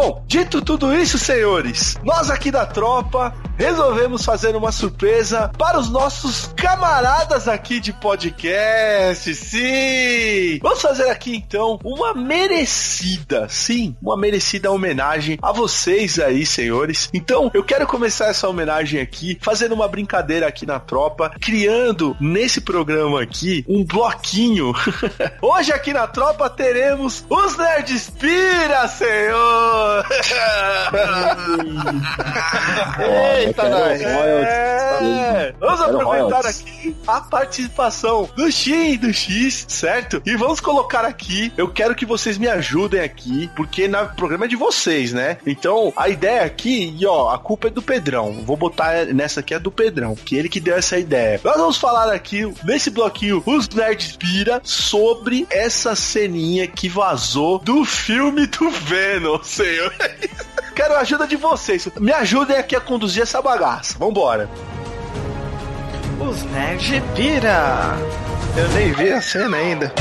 Bom, dito tudo isso, senhores, nós aqui da tropa resolvemos fazer uma surpresa para os nossos camaradas aqui de podcast. Sim! Vamos fazer aqui então uma merecida, sim, uma merecida homenagem a vocês aí, senhores. Então, eu quero começar essa homenagem aqui fazendo uma brincadeira aqui na tropa, criando nesse programa aqui um bloquinho. *laughs* Hoje aqui na tropa teremos os Nerds Pira, senhor! *laughs* Eita, nós. É, vamos aproveitar aqui a participação do X e do X, certo? E vamos colocar aqui, eu quero que vocês me ajudem aqui, porque na programa é de vocês, né? Então, a ideia aqui, e ó, a culpa é do Pedrão. Vou botar nessa aqui é do Pedrão, que ele que deu essa ideia. Nós vamos falar aqui, nesse bloquinho, os Nerds Pira, sobre essa ceninha que vazou do filme do Venom, *laughs* Quero a ajuda de vocês. Me ajudem aqui a conduzir essa bagaça. Vambora. Os Nerd Pira. Eu nem vi a cena ainda.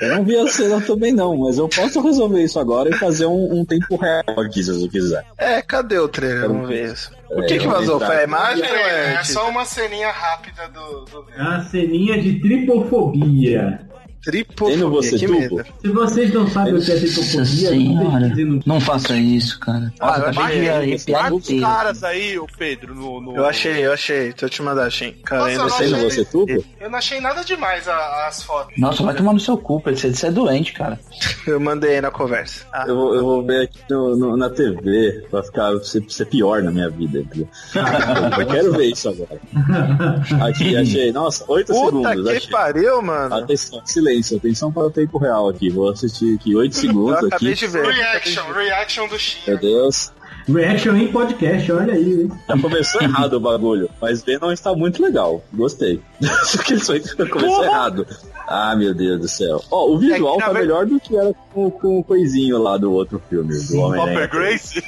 Eu não vi a cena também não, mas eu posso resolver isso agora e fazer um, um tempo real aqui, se você quiser. É, cadê o trailer? Vamos ver isso. O que que vazou? Foi a imagem ou É, é... é só uma ceninha rápida do. do... É uma ceninha de tripofobia. Tripofobia, Tendo você que tubo? medo. Se vocês não sabem o que é tripofobia, Senhora, não não faça isso, cara. Ah, Nossa, eu achei. arrepiar Marca os caras aí, o Pedro, no. no- Eu achei, eu achei. Deixa eu te mandar, Shin. Cara, Nossa, ainda eu sei achei- Tendo você tubo? Eu não achei nada demais a- as fotos. Nossa, vai tomar no seu cu, Pedro. Você você é doente, cara. Eu mandei aí na conversa. Ah, Eu vou, eu vou ver aqui no- no- na TV pra ficar pra ser, pra ser pior na minha vida. *laughs* eu quero ver isso agora. Aqui, achei. Nossa, 8 Puta segundos. que Achei. pariu, mano. Atenção, silêncio, atenção para o tempo real aqui. Vou assistir aqui 8 *laughs* Eu segundos acabei aqui. de ver. Reaction, reaction do Shin. Meu Deus. Reaction em podcast, olha aí, hein? Já começou errado o bagulho, mas Venom está muito legal. Gostei. *laughs* Só que isso aí começou errado. Ah, meu Deus do céu. Ó, o visual É que, na tá ver- melhor do que era com, com o coisinho lá do outro filme, do Homem-Aranha. Topper Grace?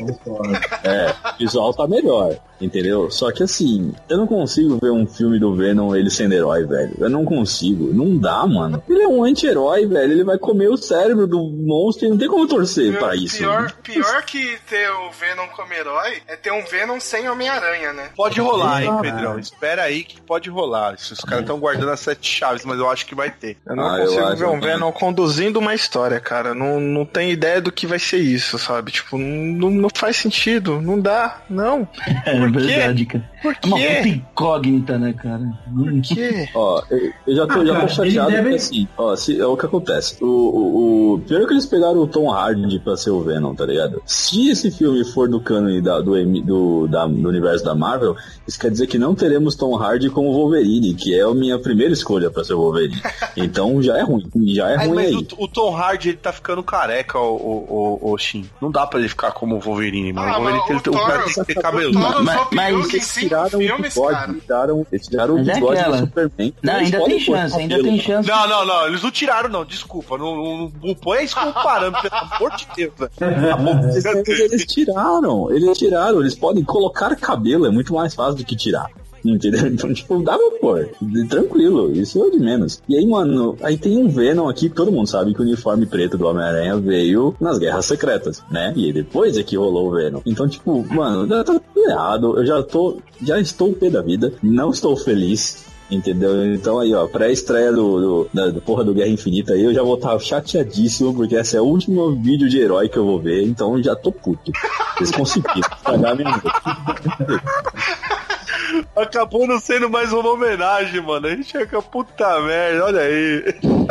É, o visual tá melhor, entendeu? Só que assim, eu não consigo ver um filme do Venom ele sendo herói, velho. Eu não consigo. Não dá, mano. Ele é um anti-herói, velho. Ele vai comer o cérebro do monstro e não tem como torcer pra isso. Pior, pior que ter o Venom como herói é ter um Venom sem Homem-Aranha, né? Pode rolar, hein, Ah. Pedrão? Espera aí que pode rolar. Os caras estão guardando as sete chaves, mas eu acho que vai ter. Eu não Ah, eu consigo acho ver um que- Venom conduzindo uma história, cara. Não, não tem ideia do que vai ser isso, sabe? Tipo, não, não faz sentido. Não dá, não. *laughs* É quê? verdade, cara. Por É uma quê? puta incógnita, né, cara? Por quê? Ó, eu, eu já tô, Ah, já tô cara, chateado eles devem- porque assim, ó, se, é o que acontece. O, o, o- primeiro que eles pegaram o Tom Hardy pra ser o Venom, tá ligado? Se esse filme for do cânone da, do, do, da- do universo da Marvel, isso quer dizer que não teremos Tom Hardy como Wolverine, que é a minha primeira escolha pra ser o Wolverine. Então já é ruim, já é Ai, ruim mas aí. o, o Tom Hardy ele tá ficando careca, o, o, o, o Shin. Não dá pra ele ficar como o Wolverine, mano. Ah, o Wolverine mas tem, o cara tem que ter cabelo. o Thor Mas- peruca em Eles cinco tiraram o filmes, bigode, cara. tiraram, eles tiraram o Mas é bigode aquela. do Superman. Não, Eles ainda tem chance, ainda cabelo. tem chance. Não, não, não, eles não tiraram, não. Desculpa. Não, não, não põe isso como parâmetro, pelo amor de Deus, *laughs* eles tiraram, eles tiraram, eles podem colocar cabelo, é muito mais fácil do que tirar. Entendeu? Então, tipo, pra pôr. Tranquilo, isso é de menos. E aí, mano, aí tem um Venom aqui, todo mundo sabe que o uniforme preto do Homem-Aranha veio nas Guerras Secretas, né? E depois é que rolou o Venom. Então, tipo, mano, tá tudo errado. Eu já tô, já estou pé da vida, não estou feliz. Entendeu? Então aí, ó, pré-estreia do, do, da, do porra do Guerra Infinita aí, eu já vou estar chateadíssimo, porque esse é o último vídeo de herói que eu vou ver, então já tô puto. Vocês conseguiram estragar minha. Acabou não sendo mais uma homenagem, mano. A gente fica puta merda, olha aí.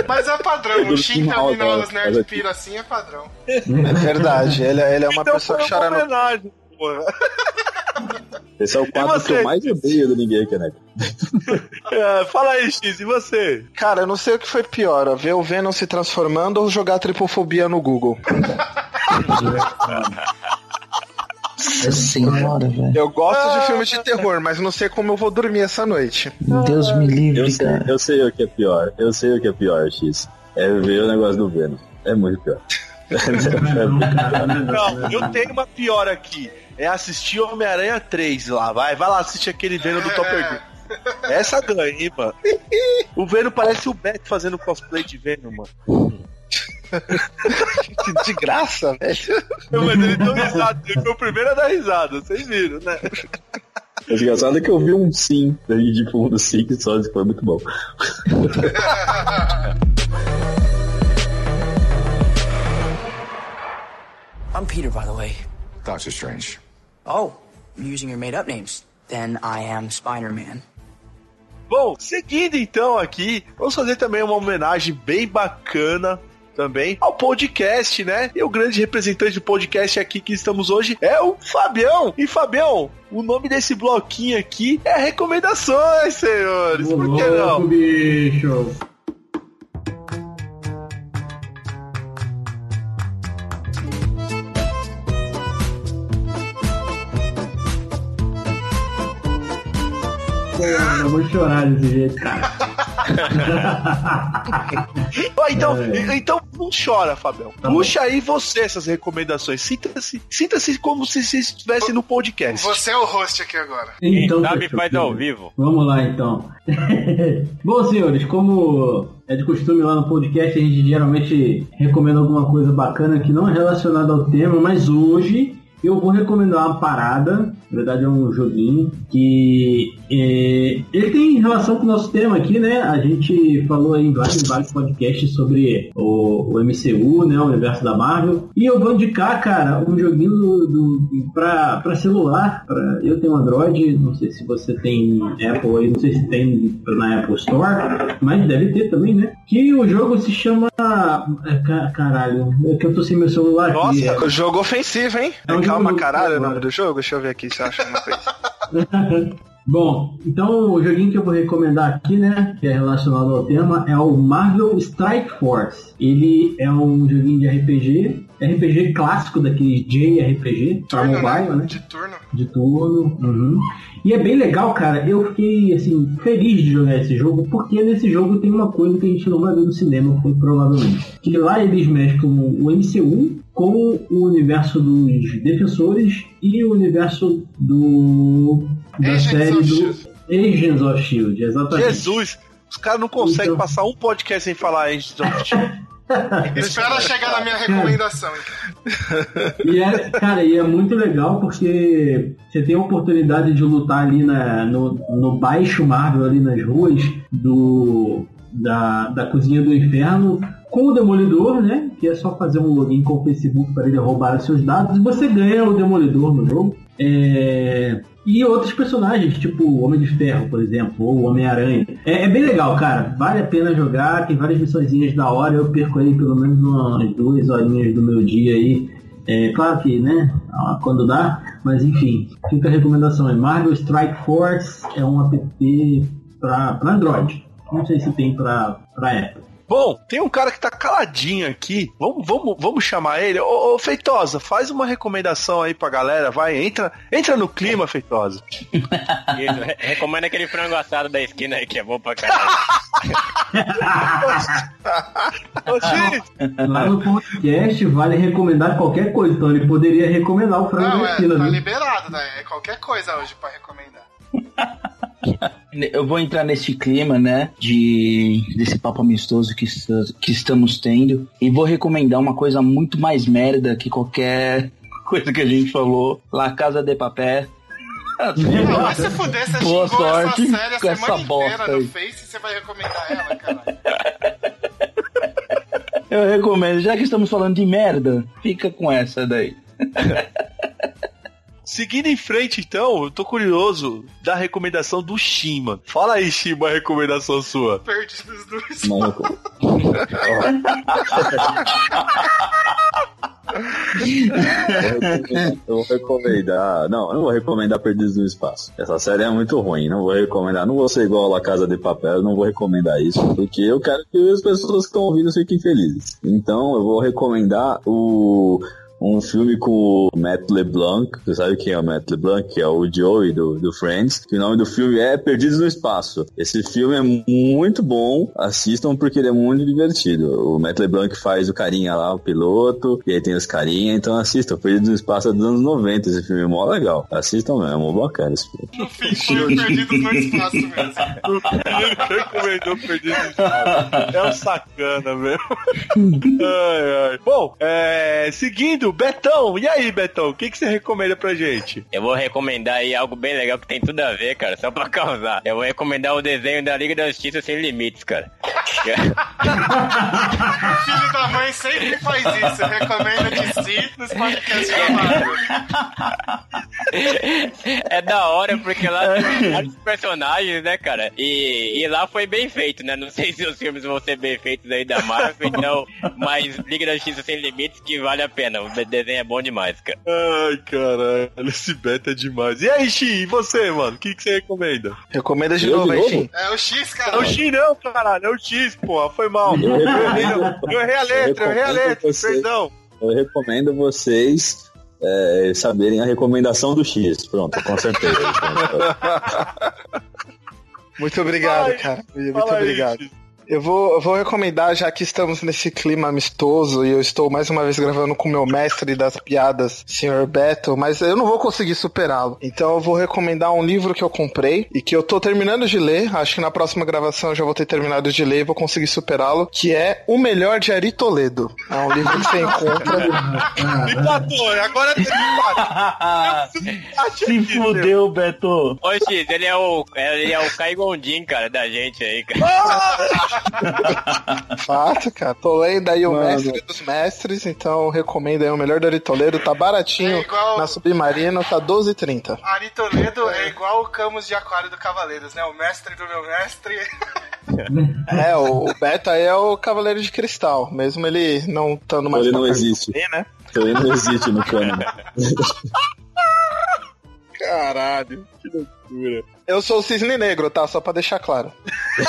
Mas é padrão, o Shin terminar os Nerd Pira assim é padrão. É *laughs* verdade. Ele, ele é uma Então pessoa que uma chora no. homenagem, porra. *laughs* Esse é o quadro que eu mais odeio do Ninguém Aqui, né? *laughs* É, fala aí, X, e você? Cara, eu não sei o que foi pior, ó, ver o Venom se transformando ou jogar tripofobia no Google. Nossa senhora, velho. Eu gosto de filmes de terror, mas não sei como eu vou dormir essa noite. Deus me Eu livre, sei, cara. eu sei o que é pior. Eu sei o que é pior, X. É ver o negócio do Venom. É muito pior. *laughs* Não, eu tenho uma pior aqui. É assistir Homem-Aranha 3 lá. Vai, vai lá assistir aquele Venom do Topper. Essa ganha, hein, mano. O Venom parece o Beck fazendo cosplay de Venom, mano. Que *laughs* de graça, velho. Não, mas ele deu risada. Ele foi o primeiro a dar risada, vocês viram, né? O engraçado é que eu vi um sim daí de fundo sim, só foi muito bom. *laughs* I'm Peter, by the way. Doctor Strange. Oh, using your made up names. Then I am Spider-Man. Bom, seguindo então aqui, vamos fazer também uma homenagem bem bacana também ao podcast, né? E o grande representante do podcast aqui que estamos hoje é o Fabião. E Fabião, o nome desse bloquinho aqui é recomendações, senhores. Por que não? bicho. Eu vou chorar desse jeito, cara. Ó, então, É. então não chora, Fabião. Tá Puxa aí você essas recomendações. Sinta-se sinta-se como se você estivesse no podcast. Você é o host aqui agora. Então, Sabe, faz ao vivo. Vamos lá então. *laughs* Bom, senhores, como é de costume lá no podcast, a gente geralmente recomenda alguma coisa bacana que não é relacionada ao tema, mas hoje eu vou recomendar uma parada, na verdade é um joguinho, que é, ele tem relação com o nosso tema aqui, né? A gente falou aí em vários, vários podcasts sobre o, o MCU, né? O universo da Marvel. E eu vou indicar, cara, um joguinho do, do, pra, pra celular. Pra, eu tenho Android, não sei se você tem Apple aí, não sei se tem na Apple Store, mas deve ter também, né? Que o jogo se chama. é, ca- Caralho, é que eu tô sem meu celular aqui. Nossa, jogo ofensivo, hein? É um Calma, jogo caralho, é o nome do jogo? Deixa eu ver aqui se acha alguma coisa. *laughs* Bom, então o joguinho que eu vou recomendar aqui, né, que é relacionado ao tema, é o Marvel Strike Force. Ele é um joguinho de RPG, RPG clássico daquele JRPG, pra Turno, mobile, né? De turno. De turno. uhum. E é bem legal, cara. Eu fiquei, assim, feliz de jogar esse jogo, porque nesse jogo tem uma coisa que a gente não vai ver no cinema, provavelmente. Que lá eles mesclam o MCU com o universo dos Defensores e o universo do da Agents série of do Shield. Agents of Shield, exatamente. Jesus, os caras não conseguem Então- passar um podcast sem falar Agents of Shield. Espera chegar na minha recomendação. então. *laughs* E é, cara, e é muito legal porque você tem a oportunidade de lutar ali na, no, no baixo Marvel, ali nas ruas do, da, da cozinha do inferno, com o Demolidor, né? Que é só fazer um login com o Facebook para ele roubar seus dados e você ganha o Demolidor no jogo. É, E outros personagens, tipo o Homem de Ferro, por exemplo, ou o Homem-Aranha. É, é bem legal, cara. Vale a pena jogar, tem várias missõezinhas da hora. Eu perco aí pelo menos umas duas horinhas do meu dia aí. É, claro que, né, quando dá, mas enfim, fica a recomendação. É Marvel Strike Force, é um app para Android. Não sei se tem para Apple. Bom, tem um cara que tá caladinho aqui. Vamos, vamos, vamos chamar ele. Ô, ô, Feitosa, faz uma recomendação aí pra galera. Vai, entra, entra no clima, Feitosa. Recomenda aquele frango assado da esquina aí que é bom pra caralho. Lá no podcast vale recomendar qualquer coisa, então ele poderia recomendar o frango Não, da é, esquina, tá viu? liberado, né? É qualquer coisa hoje pra recomendar. Eu vou entrar nesse clima, né, de desse papo amistoso que, que estamos tendo e vou recomendar uma coisa muito mais merda que qualquer *laughs* coisa que a gente falou. La Casa de Papel. Não, se fuder, você Boa sorte essa série a com essa bosta no. Face você vai recomendar ela, cara. Eu recomendo, já que estamos falando de merda, fica com essa daí. *laughs* Seguindo em frente, então, eu tô curioso da recomendação do Shima. Fala aí, Shima, a recomendação sua. Perdidos do Maluco. Eu vou recomendar. Não, eu não vou recomendar Perdidos no Espaço. Essa série é muito ruim. Não vou recomendar. Não vou ser igual a La Casa de Papel. Não vou recomendar isso. Porque eu quero que as pessoas que estão ouvindo fiquem felizes. Então eu vou recomendar o. Um filme com o Matt LeBlanc, você sabe quem é o Matt LeBlanc, que é o Joey do, do Friends, o nome do filme é Perdidos no Espaço. Esse filme é muito bom, assistam porque ele é muito divertido. O Matt LeBlanc faz o carinha lá, o piloto, e aí tem os carinha, então assistam. Perdidos no Espaço é dos anos 90, esse filme é mó legal. Assistam mesmo, é bacana esse filme. Perdidos no Espaço mesmo. Recomendou Perdidos no Espaço. É um sacana, mesmo. *laughs* ai, ai. Bom, é, seguindo, Betão. E aí, Betão, o que, que você recomenda pra gente? Eu vou recomendar aí algo bem legal que tem tudo a ver, cara, só pra causar. Eu vou recomendar o desenho da Liga da Justiça Sem Limites, cara. Filho da mãe sempre faz isso, recomenda de si nos podcasts gravados. É da hora, porque lá tem vários personagens, né, cara? E, e lá foi bem feito, né? Não sei se os filmes vão ser bem feitos aí da Marvel, então, mas Liga da Justiça Sem Limites que vale a pena. O desenho é bom demais, cara. Ai, caralho, esse beta é demais. E aí, Xi, e você, mano? O que, que você recomenda? Recomenda de Eu novo, aí? Shin. É o X, cara. É o Xi não, caralho, é o X, porra, foi mal. Eu Eu errei a letra, eu errei a letra, você- perdão. Eu recomendo vocês é, saberem a recomendação do X. Pronto, com certeza. *laughs* Muito obrigado, Ai, cara. Muito aí, obrigado. X. Eu vou, eu vou recomendar, já que estamos nesse clima amistoso e eu estou mais uma vez gravando com o meu mestre das piadas, Sr. Beto, mas eu não vou conseguir superá-lo. Então eu vou recomendar um livro que eu comprei e que eu tô terminando de ler. Acho que na próxima gravação eu já vou ter terminado de ler e vou conseguir superá-lo. Que é O Melhor de Ari Toledo. É um livro que você encontra. Empatou, agora tem empate. *laughs* Se fudeu, Beto. Ô, X, ele é o, ele é o Kai Gondim, cara, da gente aí, cara. *laughs* Fato, cara. Tô lendo aí o Mano. Mestre dos Mestres, então eu recomendo aí o Melhor de Ari Toledo. Tá baratinho É igual- na Submarino, tá 12,30. Ari Toledo é igual o Camus de Aquário do Cavaleiros, né? O mestre do meu mestre. *laughs* É, o o Beto aí é o Cavaleiro de Cristal, mesmo ele não estando mais Ele não existe. né? Ele não existe no canon. *laughs* Caralho, que loucura. Eu sou o Cisne Negro, tá? Só pra deixar claro. *laughs*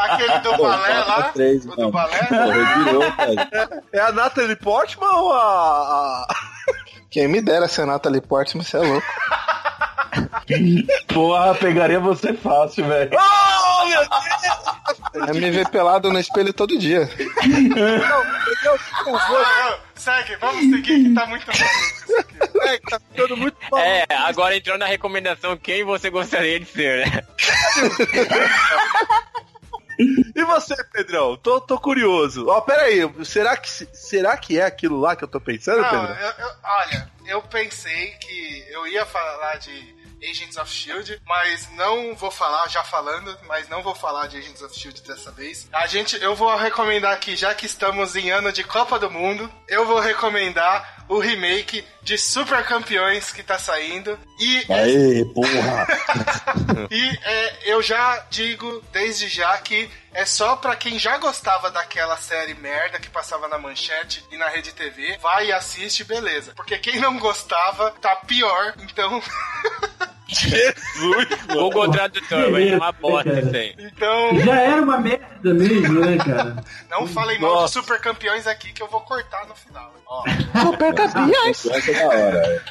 Aquele do Pô, balé lá. três, o do balé. Porra. *laughs* É a Natalie Portman ou a... Quem me dera ser a Natalie Portman, você é louco. *laughs* Porra, pegaria você fácil, velho. Oh, meu Deus! É me ver pelado no espelho todo dia. Ô, segue, vamos seguir que tá muito maluco isso aqui. É, que tá ficando muito mal. *laughs* É, agora entrou na recomendação quem você gostaria de ser, né? *laughs* E você, Pedrão? Tô, tô curioso. Ó, pera aí, será que, será que é aquilo lá que eu tô pensando, Não, Pedro? eu- eu- olha, eu pensei que eu ia falar de Agents of Shield, mas não vou falar, já falando, mas não vou falar de Agents of Shield dessa vez. A gente, eu vou recomendar aqui, já que estamos em ano de Copa do Mundo, eu vou recomendar o remake de Super Campeões que tá saindo. E Aê, porra. *laughs* e é, eu já digo desde já que é só pra quem já gostava daquela série merda que passava na manchete e na rede TV, vai e assiste, beleza. Porque quem não gostava tá pior, então. *laughs* Jesus, Google Tradutor, vai chamar bosta isso aí. Então, Já era uma merda mesmo, né, cara? não falem mal de Nossa. super campeões aqui que eu vou cortar no final. Ó. Super campeões! É da hora.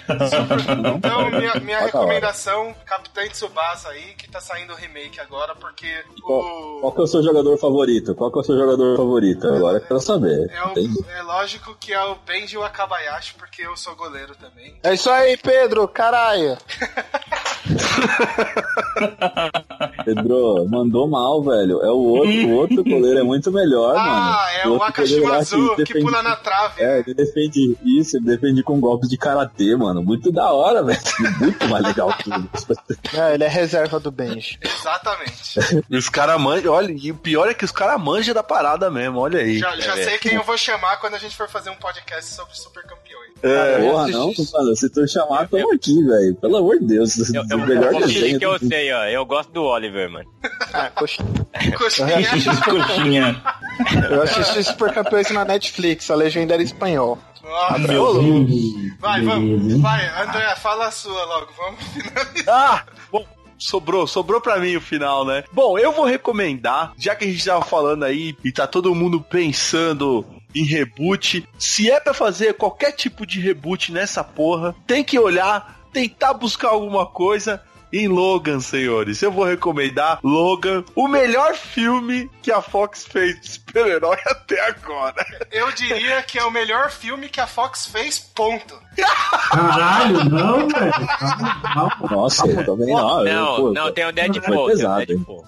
Então, minha, minha Tá recomendação, Capitã Tsubasa aí, que tá saindo o remake agora, porque Qual, o. qual que é o seu jogador favorito? Qual que é o seu jogador favorito? Agora eu quero saber. É, o- é lógico que é o Benji Wakabayashi, porque eu sou goleiro também. É isso aí, Pedro, caralho. *laughs* *laughs* Pedro, mandou mal, velho. É o outro, o outro goleiro é muito melhor, mano. Ah, é o goleiro lá Akashimazu que, defende- pula na trave. É, ele defende isso, ele defende com golpes de karatê, mano. Muito da hora, velho. Muito mais legal que isso. É, ele é reserva do Benji. Exatamente. E os caras manjam, olha, e o pior é que os caras manjam da parada mesmo, olha aí. Já, já É, sei quem eu vou chamar quando a gente for fazer um podcast sobre super campeões. É, Porra, não, mano. Se tu chamar, tamo aqui, velho. Pelo amor de Deus. Eu, eu, *laughs* o melhor eu desenho. que eu sei, ó. Eu gosto do Oliver, mano. Ah, coxinha. Coxinha. *laughs* Coxinha. Eu assisti Super Campeões na Netflix, a legenda era espanhol. Nossa, vai, vamos. Vai, André, fala a sua logo. Vamos finalizar. Ah, bom, sobrou, sobrou pra mim o final, né? Bom, eu vou recomendar, já que a gente tava falando aí e tá todo mundo pensando em reboot, se é pra fazer qualquer tipo de reboot nessa porra, tem que olhar, tentar buscar alguma coisa em Logan, senhores. Eu vou recomendar Logan, o melhor filme que a Fox fez de super-herói *laughs* até agora. Eu diria que é o melhor filme que a Fox fez, ponto. Caralho, não, velho. Nossa, eu também não. Não, pô, não, tem o Deadpool. Foi pesado? Deadpool.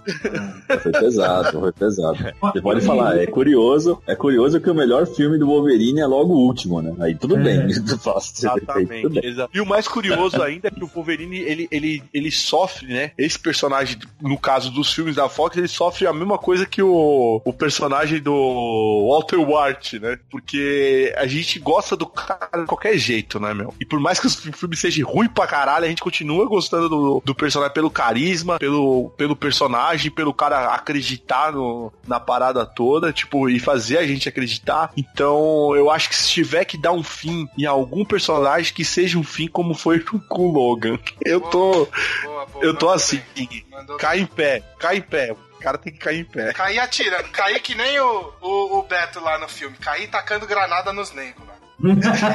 Foi pesado, foi pesado. Você pode falar, é curioso, é curioso que o melhor filme do Wolverine é logo o último, né? Aí tudo É. bem, *laughs* tu faz, tudo Exatamente. bem. exa- E o mais curioso ainda é que o Wolverine, ele, ele, ele sofre, né? Esse personagem, no caso dos filmes da Fox, ele sofre a mesma coisa que o, o personagem do Walter White, né? Porque a gente gosta do cara de qualquer jeito, né, meu? E por mais que o filme seja ruim pra caralho, a gente continua gostando do, do personagem pelo carisma, pelo, pelo personagem, pelo cara acreditar no, na parada toda, tipo, e fazer a gente acreditar. Então, eu acho que se tiver que dar um fim em algum personagem, que seja um fim como foi com o Logan. Eu tô. Boa, boa, Eu tô assim. bem, Cai em pé, cai em pé. O cara tem que cair em pé. Cair atirando, cair que nem o, o, o Beto lá no filme, cair tacando granada nos negros. *laughs*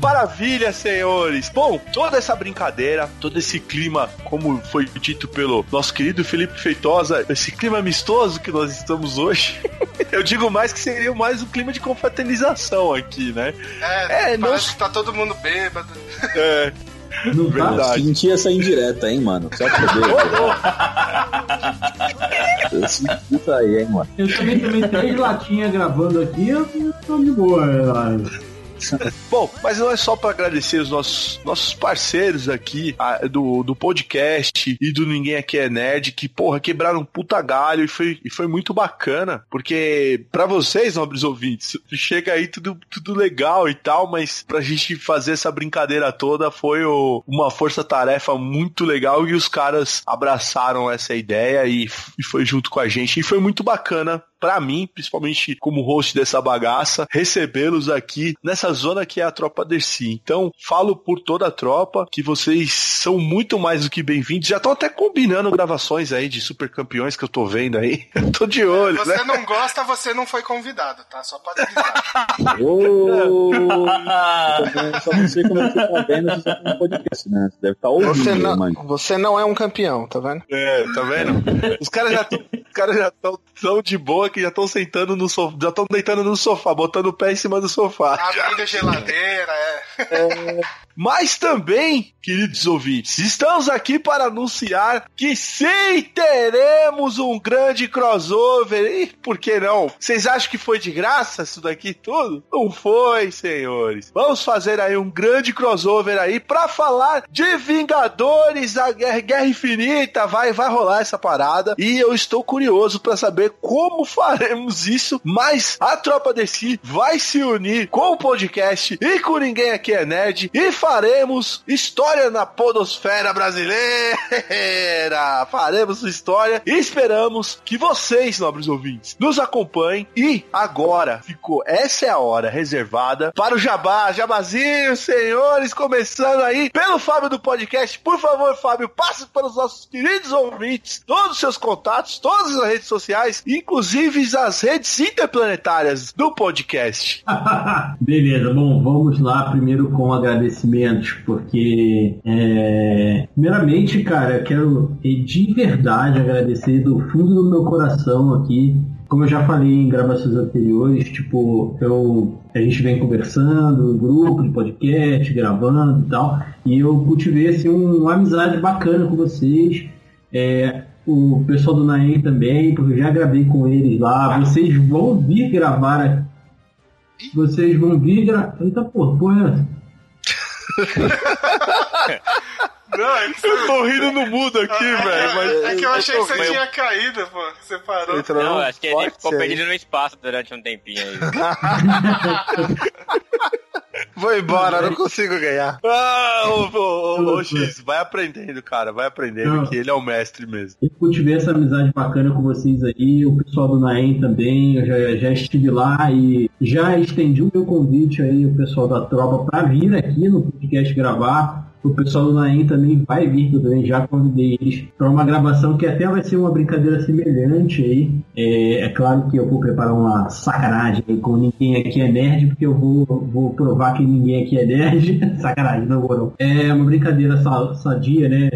Maravilha, senhores! Bom, toda essa brincadeira, todo esse clima, como foi dito pelo nosso querido Felipe Feitosa, esse clima amistoso que nós estamos hoje, *laughs* eu digo mais que seria mais um clima de confraternização aqui, né? É, É, parece não- que tá todo mundo bêbado. É, Não tá? verdade. Senti essa indireta, hein, mano? Só pra poder. Eu senti isso aí, hein, mano? Eu também tomei três latinhas gravando aqui, eu tô de boa. eu- *laughs* Bom, mas não é só para agradecer os nossos, nossos parceiros aqui a- do, do podcast e do Ninguém Aqui é Nerd, que, porra, quebraram um puta galho e foi, e foi muito bacana, porque para vocês, nobres ouvintes, chega aí tudo, tudo legal e tal, mas pra gente fazer essa brincadeira toda foi o- uma força-tarefa muito legal e os caras abraçaram essa ideia e, e foi junto com a gente e foi muito bacana pra mim, principalmente como host dessa bagaça, recebê-los aqui nessa zona que é a Tropa Dercy. Então, falo por toda a tropa que vocês são muito mais do que bem-vindos. Já estão até combinando gravações aí de super campeões que eu tô vendo aí. *laughs* Eu tô de olho, Você né? não gosta, você não foi convidado, tá? Só pra avisar. *laughs* *laughs* Só não sei como é que você tá vendo se você tá no podcast, né? Você deve estar ouvindo, Você não, mano. você não é um campeão, tá vendo? É, tá vendo? Os caras já estão tão de boa que já estão sentando no sofá, já estão deitando no sofá, botando o pé em cima do sofá. Abrindo geladeira, é. Mas também, queridos ouvintes, estamos aqui para anunciar que sim, teremos um grande crossover. E por que não? Vocês acham que foi de graça isso daqui tudo? Não foi, senhores. Vamos fazer aí um grande crossover aí para falar de Vingadores, a Guerra, Guerra Infinita. Vai, vai rolar essa parada. E eu estou curioso para saber como faremos isso. Mas a Tropa DC vai se unir com o podcast e com Ninguém Aqui é Nerd e faremos história na podosfera brasileira. *laughs* Faremos história e esperamos que vocês, nobres ouvintes, nos acompanhem. E agora ficou, essa é a hora reservada para o Jabá, Jabazinho, senhores, começando aí pelo Fábio do podcast. Por favor, Fábio, passe para os nossos queridos ouvintes todos os seus contatos, todas as redes sociais, inclusive as redes interplanetárias do podcast. *laughs* Beleza, bom, vamos lá primeiro com agradecimentos, porque é, primeiramente, cara, quero de verdade agradecer do fundo do meu coração aqui. Como eu já falei em gravações anteriores, tipo, eu, a gente vem conversando, grupo de podcast, gravando e tal, e eu cultivei assim, um- uma amizade bacana com vocês. É, o pessoal do Naem também, porque eu já gravei com eles lá. Vocês vão vir gravar vocês vão vir gra... Eita porra, porra? Não, é Eu tô rindo no mudo aqui, velho. mas É que eu achei que tô você tinha caído, pô. Você parou. Não, acho que ele ficou perdido no espaço durante um tempinho aí. *laughs* Vou embora, não consigo ganhar. Ah, ô, ô, ô, ô, X, vai aprendendo, cara, vai aprendendo Não. que ele é o mestre mesmo. Eu cultivei essa amizade bacana com vocês aí, o pessoal do Naem também, eu já, já estive lá e já estendi o meu convite aí, o pessoal da tropa, para vir aqui no podcast gravar. O pessoal do Naem também vai vir, também já convidei eles para uma gravação que até vai ser uma brincadeira semelhante aí. É, é claro que eu vou preparar uma sacanagem aí com ninguém aqui é nerd, porque eu vou, vou provar que ninguém aqui é nerd. *laughs* sacanagem, não vou não. É uma brincadeira sadia, né?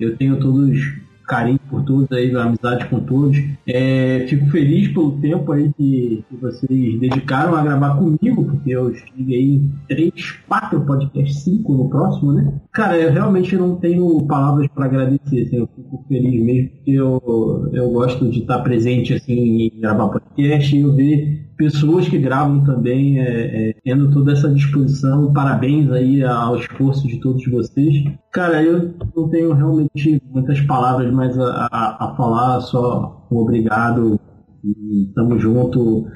Eu tenho todos carinho por todos aí, amizade com todos. É, fico feliz pelo tempo aí que, que, vocês dedicaram a gravar comigo, porque eu estive aí em três, quatro podcasts, cinco no próximo, né? Cara, eu realmente não tenho palavras para agradecer, assim, eu fico feliz mesmo, porque eu, eu gosto de estar presente assim, em gravar podcast e eu ver pessoas que gravam também, é, é, tendo toda essa disposição. Parabéns aí ao esforço de todos vocês. Cara, eu não tenho realmente muitas palavras mais a, a, a falar, só um obrigado e tamo junto.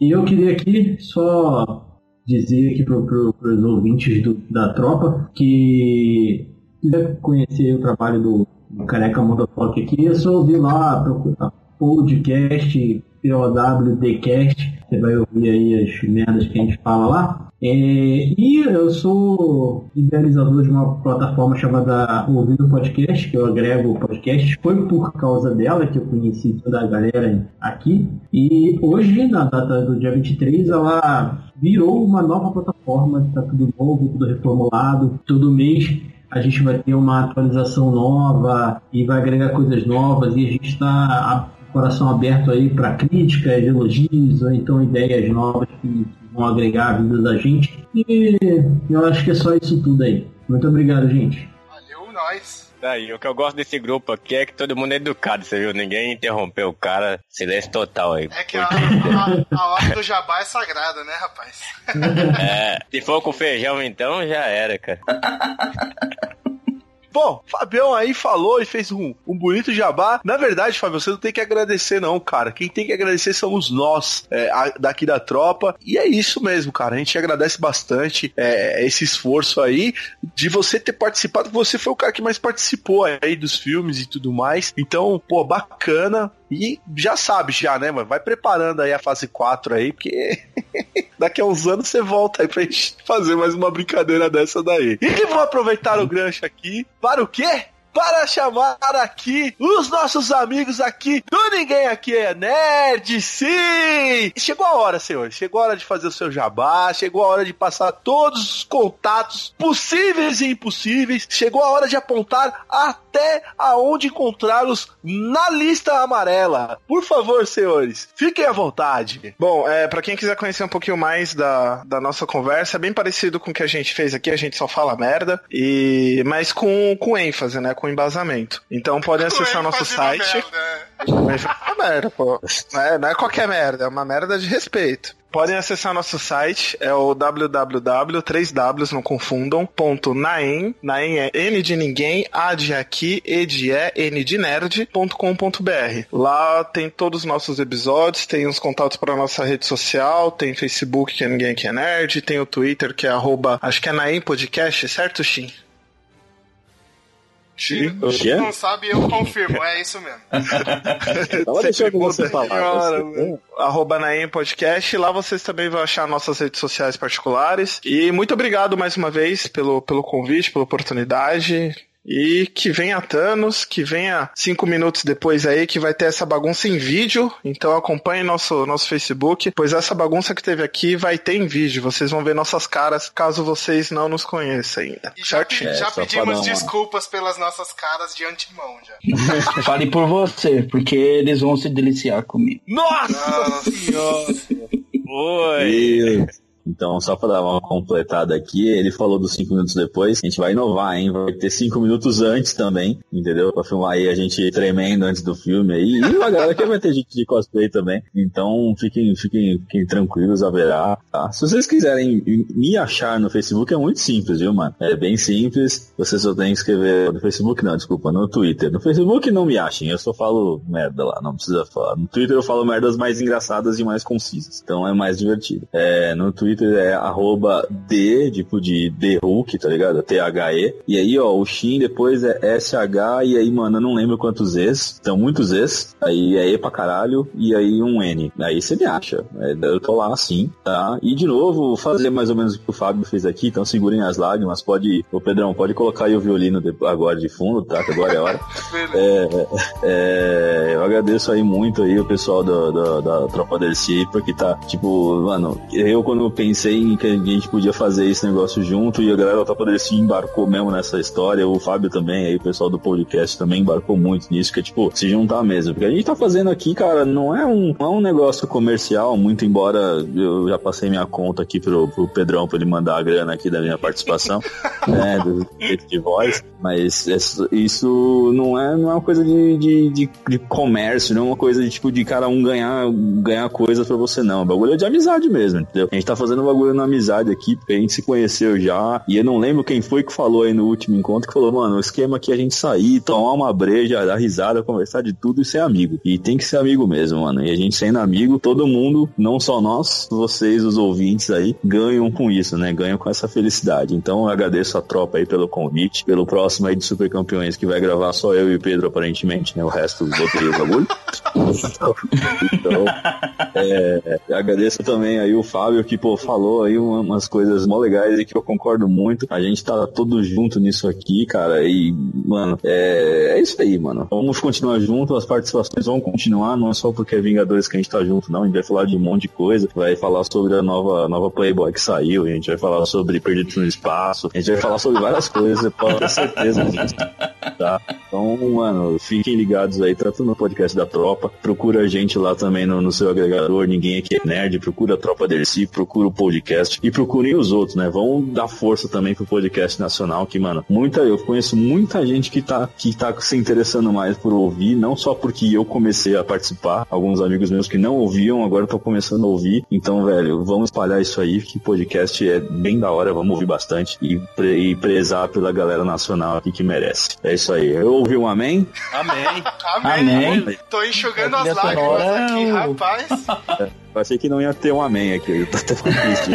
E eu queria aqui só dizer aqui para pro, os ouvintes do, da tropa que quiser conhecer o trabalho do, do Careca Motofoque aqui, é só ouvir lá, procurar podcast POWDcast, você vai ouvir aí as merdas que a gente fala lá. É, e eu sou idealizador de uma plataforma chamada Ouvindo Podcast, que eu agrego podcast. Foi por causa dela que eu conheci toda a galera aqui. E hoje, na data do dia 23, ela virou uma nova plataforma, está tudo novo, tudo reformulado. Todo mês a gente vai ter uma atualização nova e vai agregar coisas novas e a gente está coração aberto aí para críticas, elogios, ou então ideias novas que vão agregar a vida da gente. E eu acho que é só isso tudo aí. Muito obrigado, gente. Valeu, nós. Daí, o que eu gosto desse grupo aqui é que todo mundo é educado, você viu? Ninguém interrompeu o cara, silêncio total aí. É que a, a, a hora do jabá é sagrada, né, rapaz? É, se for com feijão então, já era, cara. *laughs* Bom, Fabião aí falou e fez um, um bonito jabá. Na verdade, Fabião, você não tem que agradecer, não, cara. Quem tem que agradecer somos nós, é, a, daqui da tropa. E é isso mesmo, cara. A gente agradece bastante é, esse esforço aí de você ter participado. Você foi o cara que mais participou aí dos filmes e tudo mais. Então, pô, bacana. E já sabe, já, né, mano? Vai preparando aí a fase 4 aí, porque *laughs* daqui a uns anos você volta aí pra gente fazer mais uma brincadeira dessa daí. E vou aproveitar o gancho aqui para o quê? Para chamar aqui os nossos amigos aqui do Ninguém Aqui é Nerd, sim! Chegou a hora, senhor. Chegou a hora de fazer o seu jabá, chegou a hora de passar todos os contatos possíveis e impossíveis, chegou a hora de apontar até aonde encontrá-los na lista amarela. Por favor, senhores, fiquem à vontade. Bom, é, para quem quiser conhecer um pouquinho mais da, da nossa conversa, é bem parecido com o que a gente fez aqui, a gente só fala merda, e mas com, com ênfase, né? com embasamento. Então podem acessar nosso site. Mas é merda, pô. Não é, não é qualquer merda, é uma merda de respeito. Podem acessar nosso site, é o www.3ws, não confundam, ponto naem, naem é N de ninguém, A de aqui, E de é, N de nerd.com.br. Lá tem todos os nossos episódios, tem os contatos para nossa rede social, tem Facebook, que é ninguém que é nerd, tem o Twitter, que é arroba, acho que é naem podcast, certo, Shin? Se não sabe, eu confirmo, é isso mesmo. *laughs* Tava deixando você falar. Você... Arroba Naem Podcast, lá vocês também vão achar nossas redes sociais particulares. E muito obrigado mais uma vez pelo, pelo convite, pela oportunidade. E que venha Thanos, que venha cinco minutos depois aí, que vai ter essa bagunça em vídeo. Então acompanhe nosso, nosso Facebook, pois essa bagunça que teve aqui vai ter em vídeo. Vocês vão ver nossas caras, caso vocês não nos conheçam ainda. E já, é, já pedimos desculpas pelas nossas caras de antemão já. *laughs* Fale por você, porque eles vão se deliciar comigo. Nossa, Nossa senhora! Oi! Então, só para dar uma completada aqui, ele falou dos cinco minutos depois. A gente vai inovar, hein? Vai ter cinco minutos antes também, entendeu? Pra filmar aí a gente tremendo antes do filme aí. E a galera que vai ter gente de cosplay também. Então, fiquem, fiquem, fiquem tranquilos, haverá. Tá? Se vocês quiserem me achar no Facebook, é muito simples, viu, mano? É bem simples. Você só tem que escrever no Facebook, não, desculpa, no Twitter. No Facebook não me achem, eu só falo merda lá, não precisa falar. No Twitter eu falo merdas mais engraçadas e mais concisas. Então é mais divertido. É, no Twitter Twitter é arroba D, tipo de The Hulk, tá ligado? T-H-E. E aí, ó, o Shin depois é S-H, e aí, mano, eu não lembro quantos Es. Então, muitos Es. Aí é E pra caralho, e aí um N. Aí você me acha. É, eu tô lá assim, tá? E de novo, fazer mais ou menos o que o Fábio fez aqui, então segurem as lágrimas. Pode, ô Pedrão, pode colocar aí o violino agora de fundo, tá? Que agora é hora. é, é, eu agradeço aí muito aí o pessoal da, da, da Tropa DLC, porque tá, tipo, mano, eu quando pensei em que a gente podia fazer esse negócio junto e a galera da Tropa DLC embarcou mesmo nessa história, o Fábio também, aí o pessoal do podcast também embarcou muito nisso, que é tipo, se juntar mesmo. Porque a gente tá fazendo aqui, cara, não é um, não é um negócio comercial, muito embora eu já passei minha conta aqui pro, pro Pedrão pra ele mandar a grana aqui da minha participação, *laughs* né, do jeito de voz, mas isso não é, não é uma coisa de, de, de, de comércio, não é uma coisa de tipo de cara um ganhar, ganhar coisa pra você, não. O bagulho é de amizade mesmo, entendeu? A gente tá fazendo um bagulho na amizade aqui, porque a gente se conheceu já, e eu não lembro quem foi que falou aí no último encontro, que falou, mano, o esquema aqui é a gente sair, tomar uma breja, dar risada, conversar de tudo e ser amigo. E tem que ser amigo mesmo, mano. E a gente sendo amigo, todo mundo, não só nós, vocês, os ouvintes aí, ganham com isso, né? Ganham com essa felicidade. Então eu agradeço a tropa aí pelo convite, pelo próximo aí de Super Campeões, que vai gravar só eu e o Pedro, aparentemente, né? O resto botei o bagulho. Então, *laughs* então é, agradeço também aí o Fábio, que, pô, falou aí umas coisas mó legais e que eu concordo muito. A gente tá todo junto nisso aqui, cara, e, mano, é, é isso aí, mano. Vamos continuar junto, as participações vão continuar, não é só porque é Vingadores que a gente tá junto, não. A gente vai falar de um monte de coisa, vai falar sobre a nova, nova Playboy que saiu, a gente vai falar sobre Perdidos no Espaço, a gente vai falar sobre várias coisas, pode ter certeza tá? Então, mano, fiquem ligados aí, tanto no podcast da Tropa, procura a gente lá também no, no seu agregador, ninguém aqui é nerd, procura a Tropa Dercy, procura o podcast e procurem os outros, né? Vão dar força também pro podcast nacional, que, mano, muita, eu conheço muita gente que tá, que tá se interessando mais por ouvir, não só porque eu comecei a participar, alguns amigos meus que não ouviam, agora estão começando a ouvir. Então, velho, vamos espalhar isso aí, que podcast é bem da hora, vamos ouvir bastante e, pre, e prezar pela galera nacional aqui que merece. É isso aí. Eu ouvi um amém? Amém. *laughs* amém. amém. Tô enxugando as lágrimas aqui, rapaz. Eu achei que não ia ter um amém aqui, eu tô triste.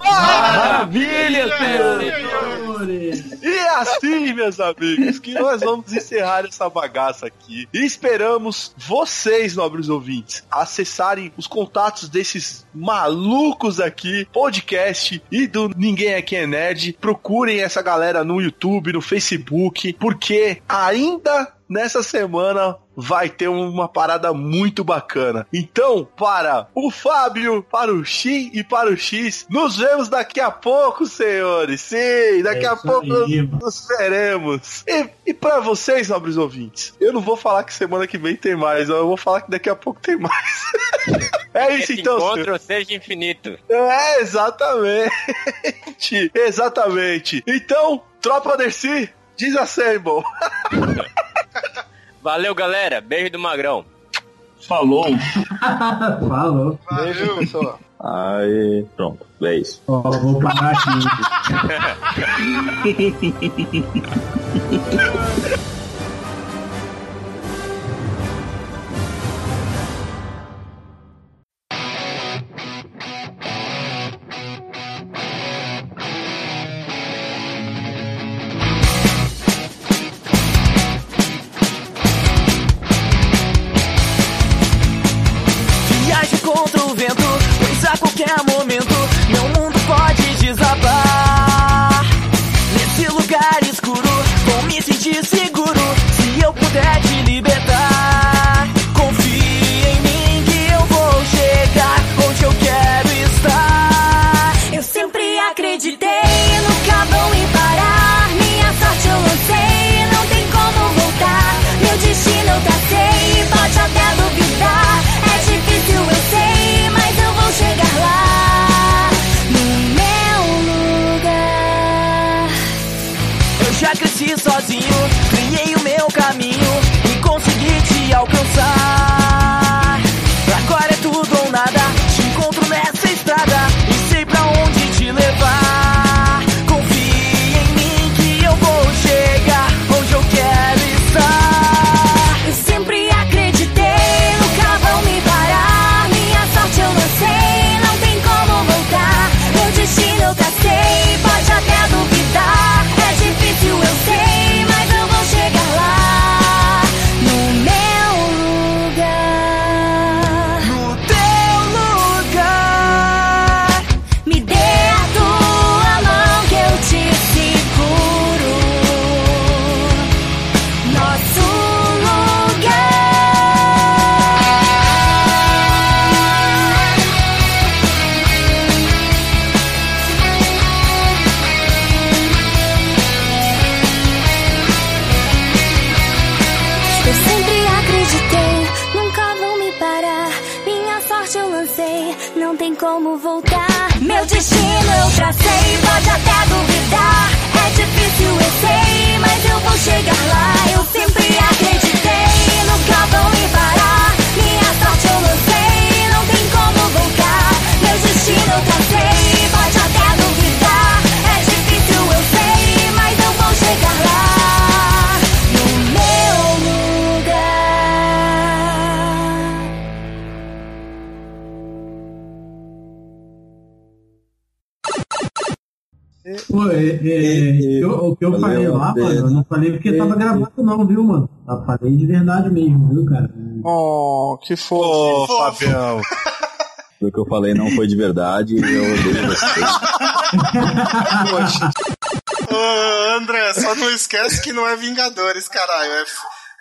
Maravilha, senhores! Assim, meus amigos, que nós vamos encerrar essa bagaça aqui. E esperamos vocês, nobres ouvintes, acessarem os contatos desses malucos aqui, podcast e do Ninguém Aqui é Nerd. Procurem essa galera no YouTube, no Facebook, porque ainda nessa semana vai ter uma parada muito bacana. Então, para o Fábio, para o Xi e para o X, nos vemos daqui a pouco, senhores. Sim, daqui é a pouco aí, nos veremos. E, e para vocês, nobres ouvintes, eu não vou falar que semana que vem tem mais, eu vou falar que daqui a pouco tem mais. *laughs* é isso Esse então. encontro senhor. seja infinito. É, exatamente. *laughs* exatamente. Então, tropa Dercy, disassemble. *laughs* Valeu, galera. Beijo do Magrão. Falou. *laughs* Falou. Valeu, pessoal. Aí, pronto. É isso. Ó, vou parar aqui. *laughs* Pedro. mano, eu não falei porque tava gravado não, viu, mano? Eu falei de verdade mesmo, viu, cara? Oh, que fofo. Ô, Fabião. *laughs* O que eu falei não foi de verdade e eu odeio vocês. *laughs* Ô, André, só não esquece que não é Vingadores, caralho. É,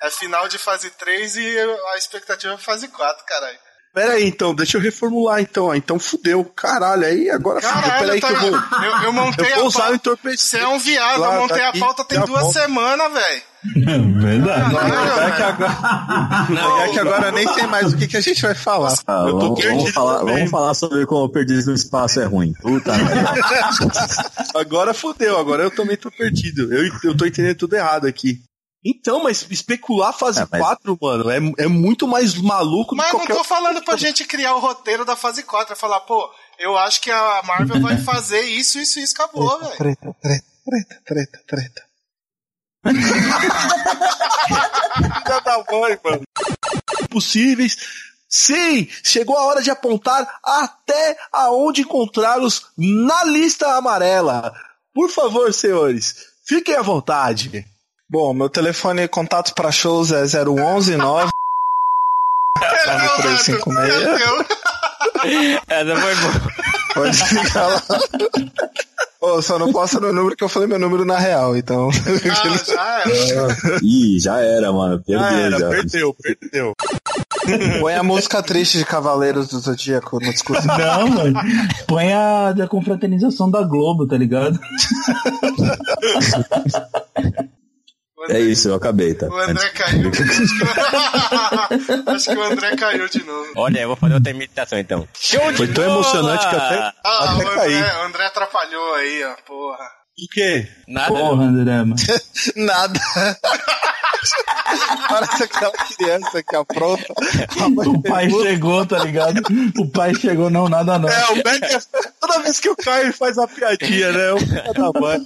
é final de fase 3 e a expectativa é fase 4, caralho. Pera aí, então, deixa eu reformular então. ó. Então fudeu. Caralho, aí agora fudeu. Pera Caralho, aí tá, que eu vou. eu, eu montei eu vou a usar o pauta. entorpecente. Você é um viado, Lá, eu montei tá a pauta tem já duas semanas, velho. *laughs* Verdade. É que agora, é que agora nem sei mais o que, que a gente vai falar. Ah, eu tô vamos, perdido vamos falar, também. vamos falar sobre como perdido no espaço é ruim. Puta. *laughs* Agora fudeu, agora eu também tô perdido. Eu, eu tô entendendo tudo errado aqui. Então, mas especular fase É, mas- 4, mano, é, é muito mais maluco Mas do que não qualquer tô falando pra gente criar o roteiro da fase 4. É falar, pô, eu acho que a Marvel vai *laughs* fazer isso, isso, isso, acabou, velho. Treta, treta, treta, treta, treta. Filha da mãe, mano. Possíveis. Sim, chegou a hora de apontar até aonde encontrá-los na lista amarela. Por favor, senhores, fiquem à vontade. Bom, meu telefone contato para shows é 011 9 9356. Essa foi boa. Pode ficar lá. Ô, só não posta meu número que eu falei meu número na real, então. Ah, já é. *laughs* Ih, já era, mano. Perdeu Já era, já. perdeu, perdeu. Põe a música triste de Cavaleiros do Zodíaco no discurso. Não, mano. Põe a da confraternização da Globo, tá ligado? *laughs* É isso, eu acabei, tá? O André caiu. *laughs* Acho que o André caiu de novo. Olha, eu vou fazer outra imitação então. Show de Foi tão bola! emocionante que até, Ah, até o caí. André, o André atrapalhou aí, ó, porra. O quê? Nada. Porra, André, mano. *laughs* Nada. *laughs* Parece aquela criança que apronta. O pai chegou, tá ligado? O pai chegou, não, nada não. É, o Beck, toda vez que eu caio, ele faz uma piadinha, né? O filho da mãe.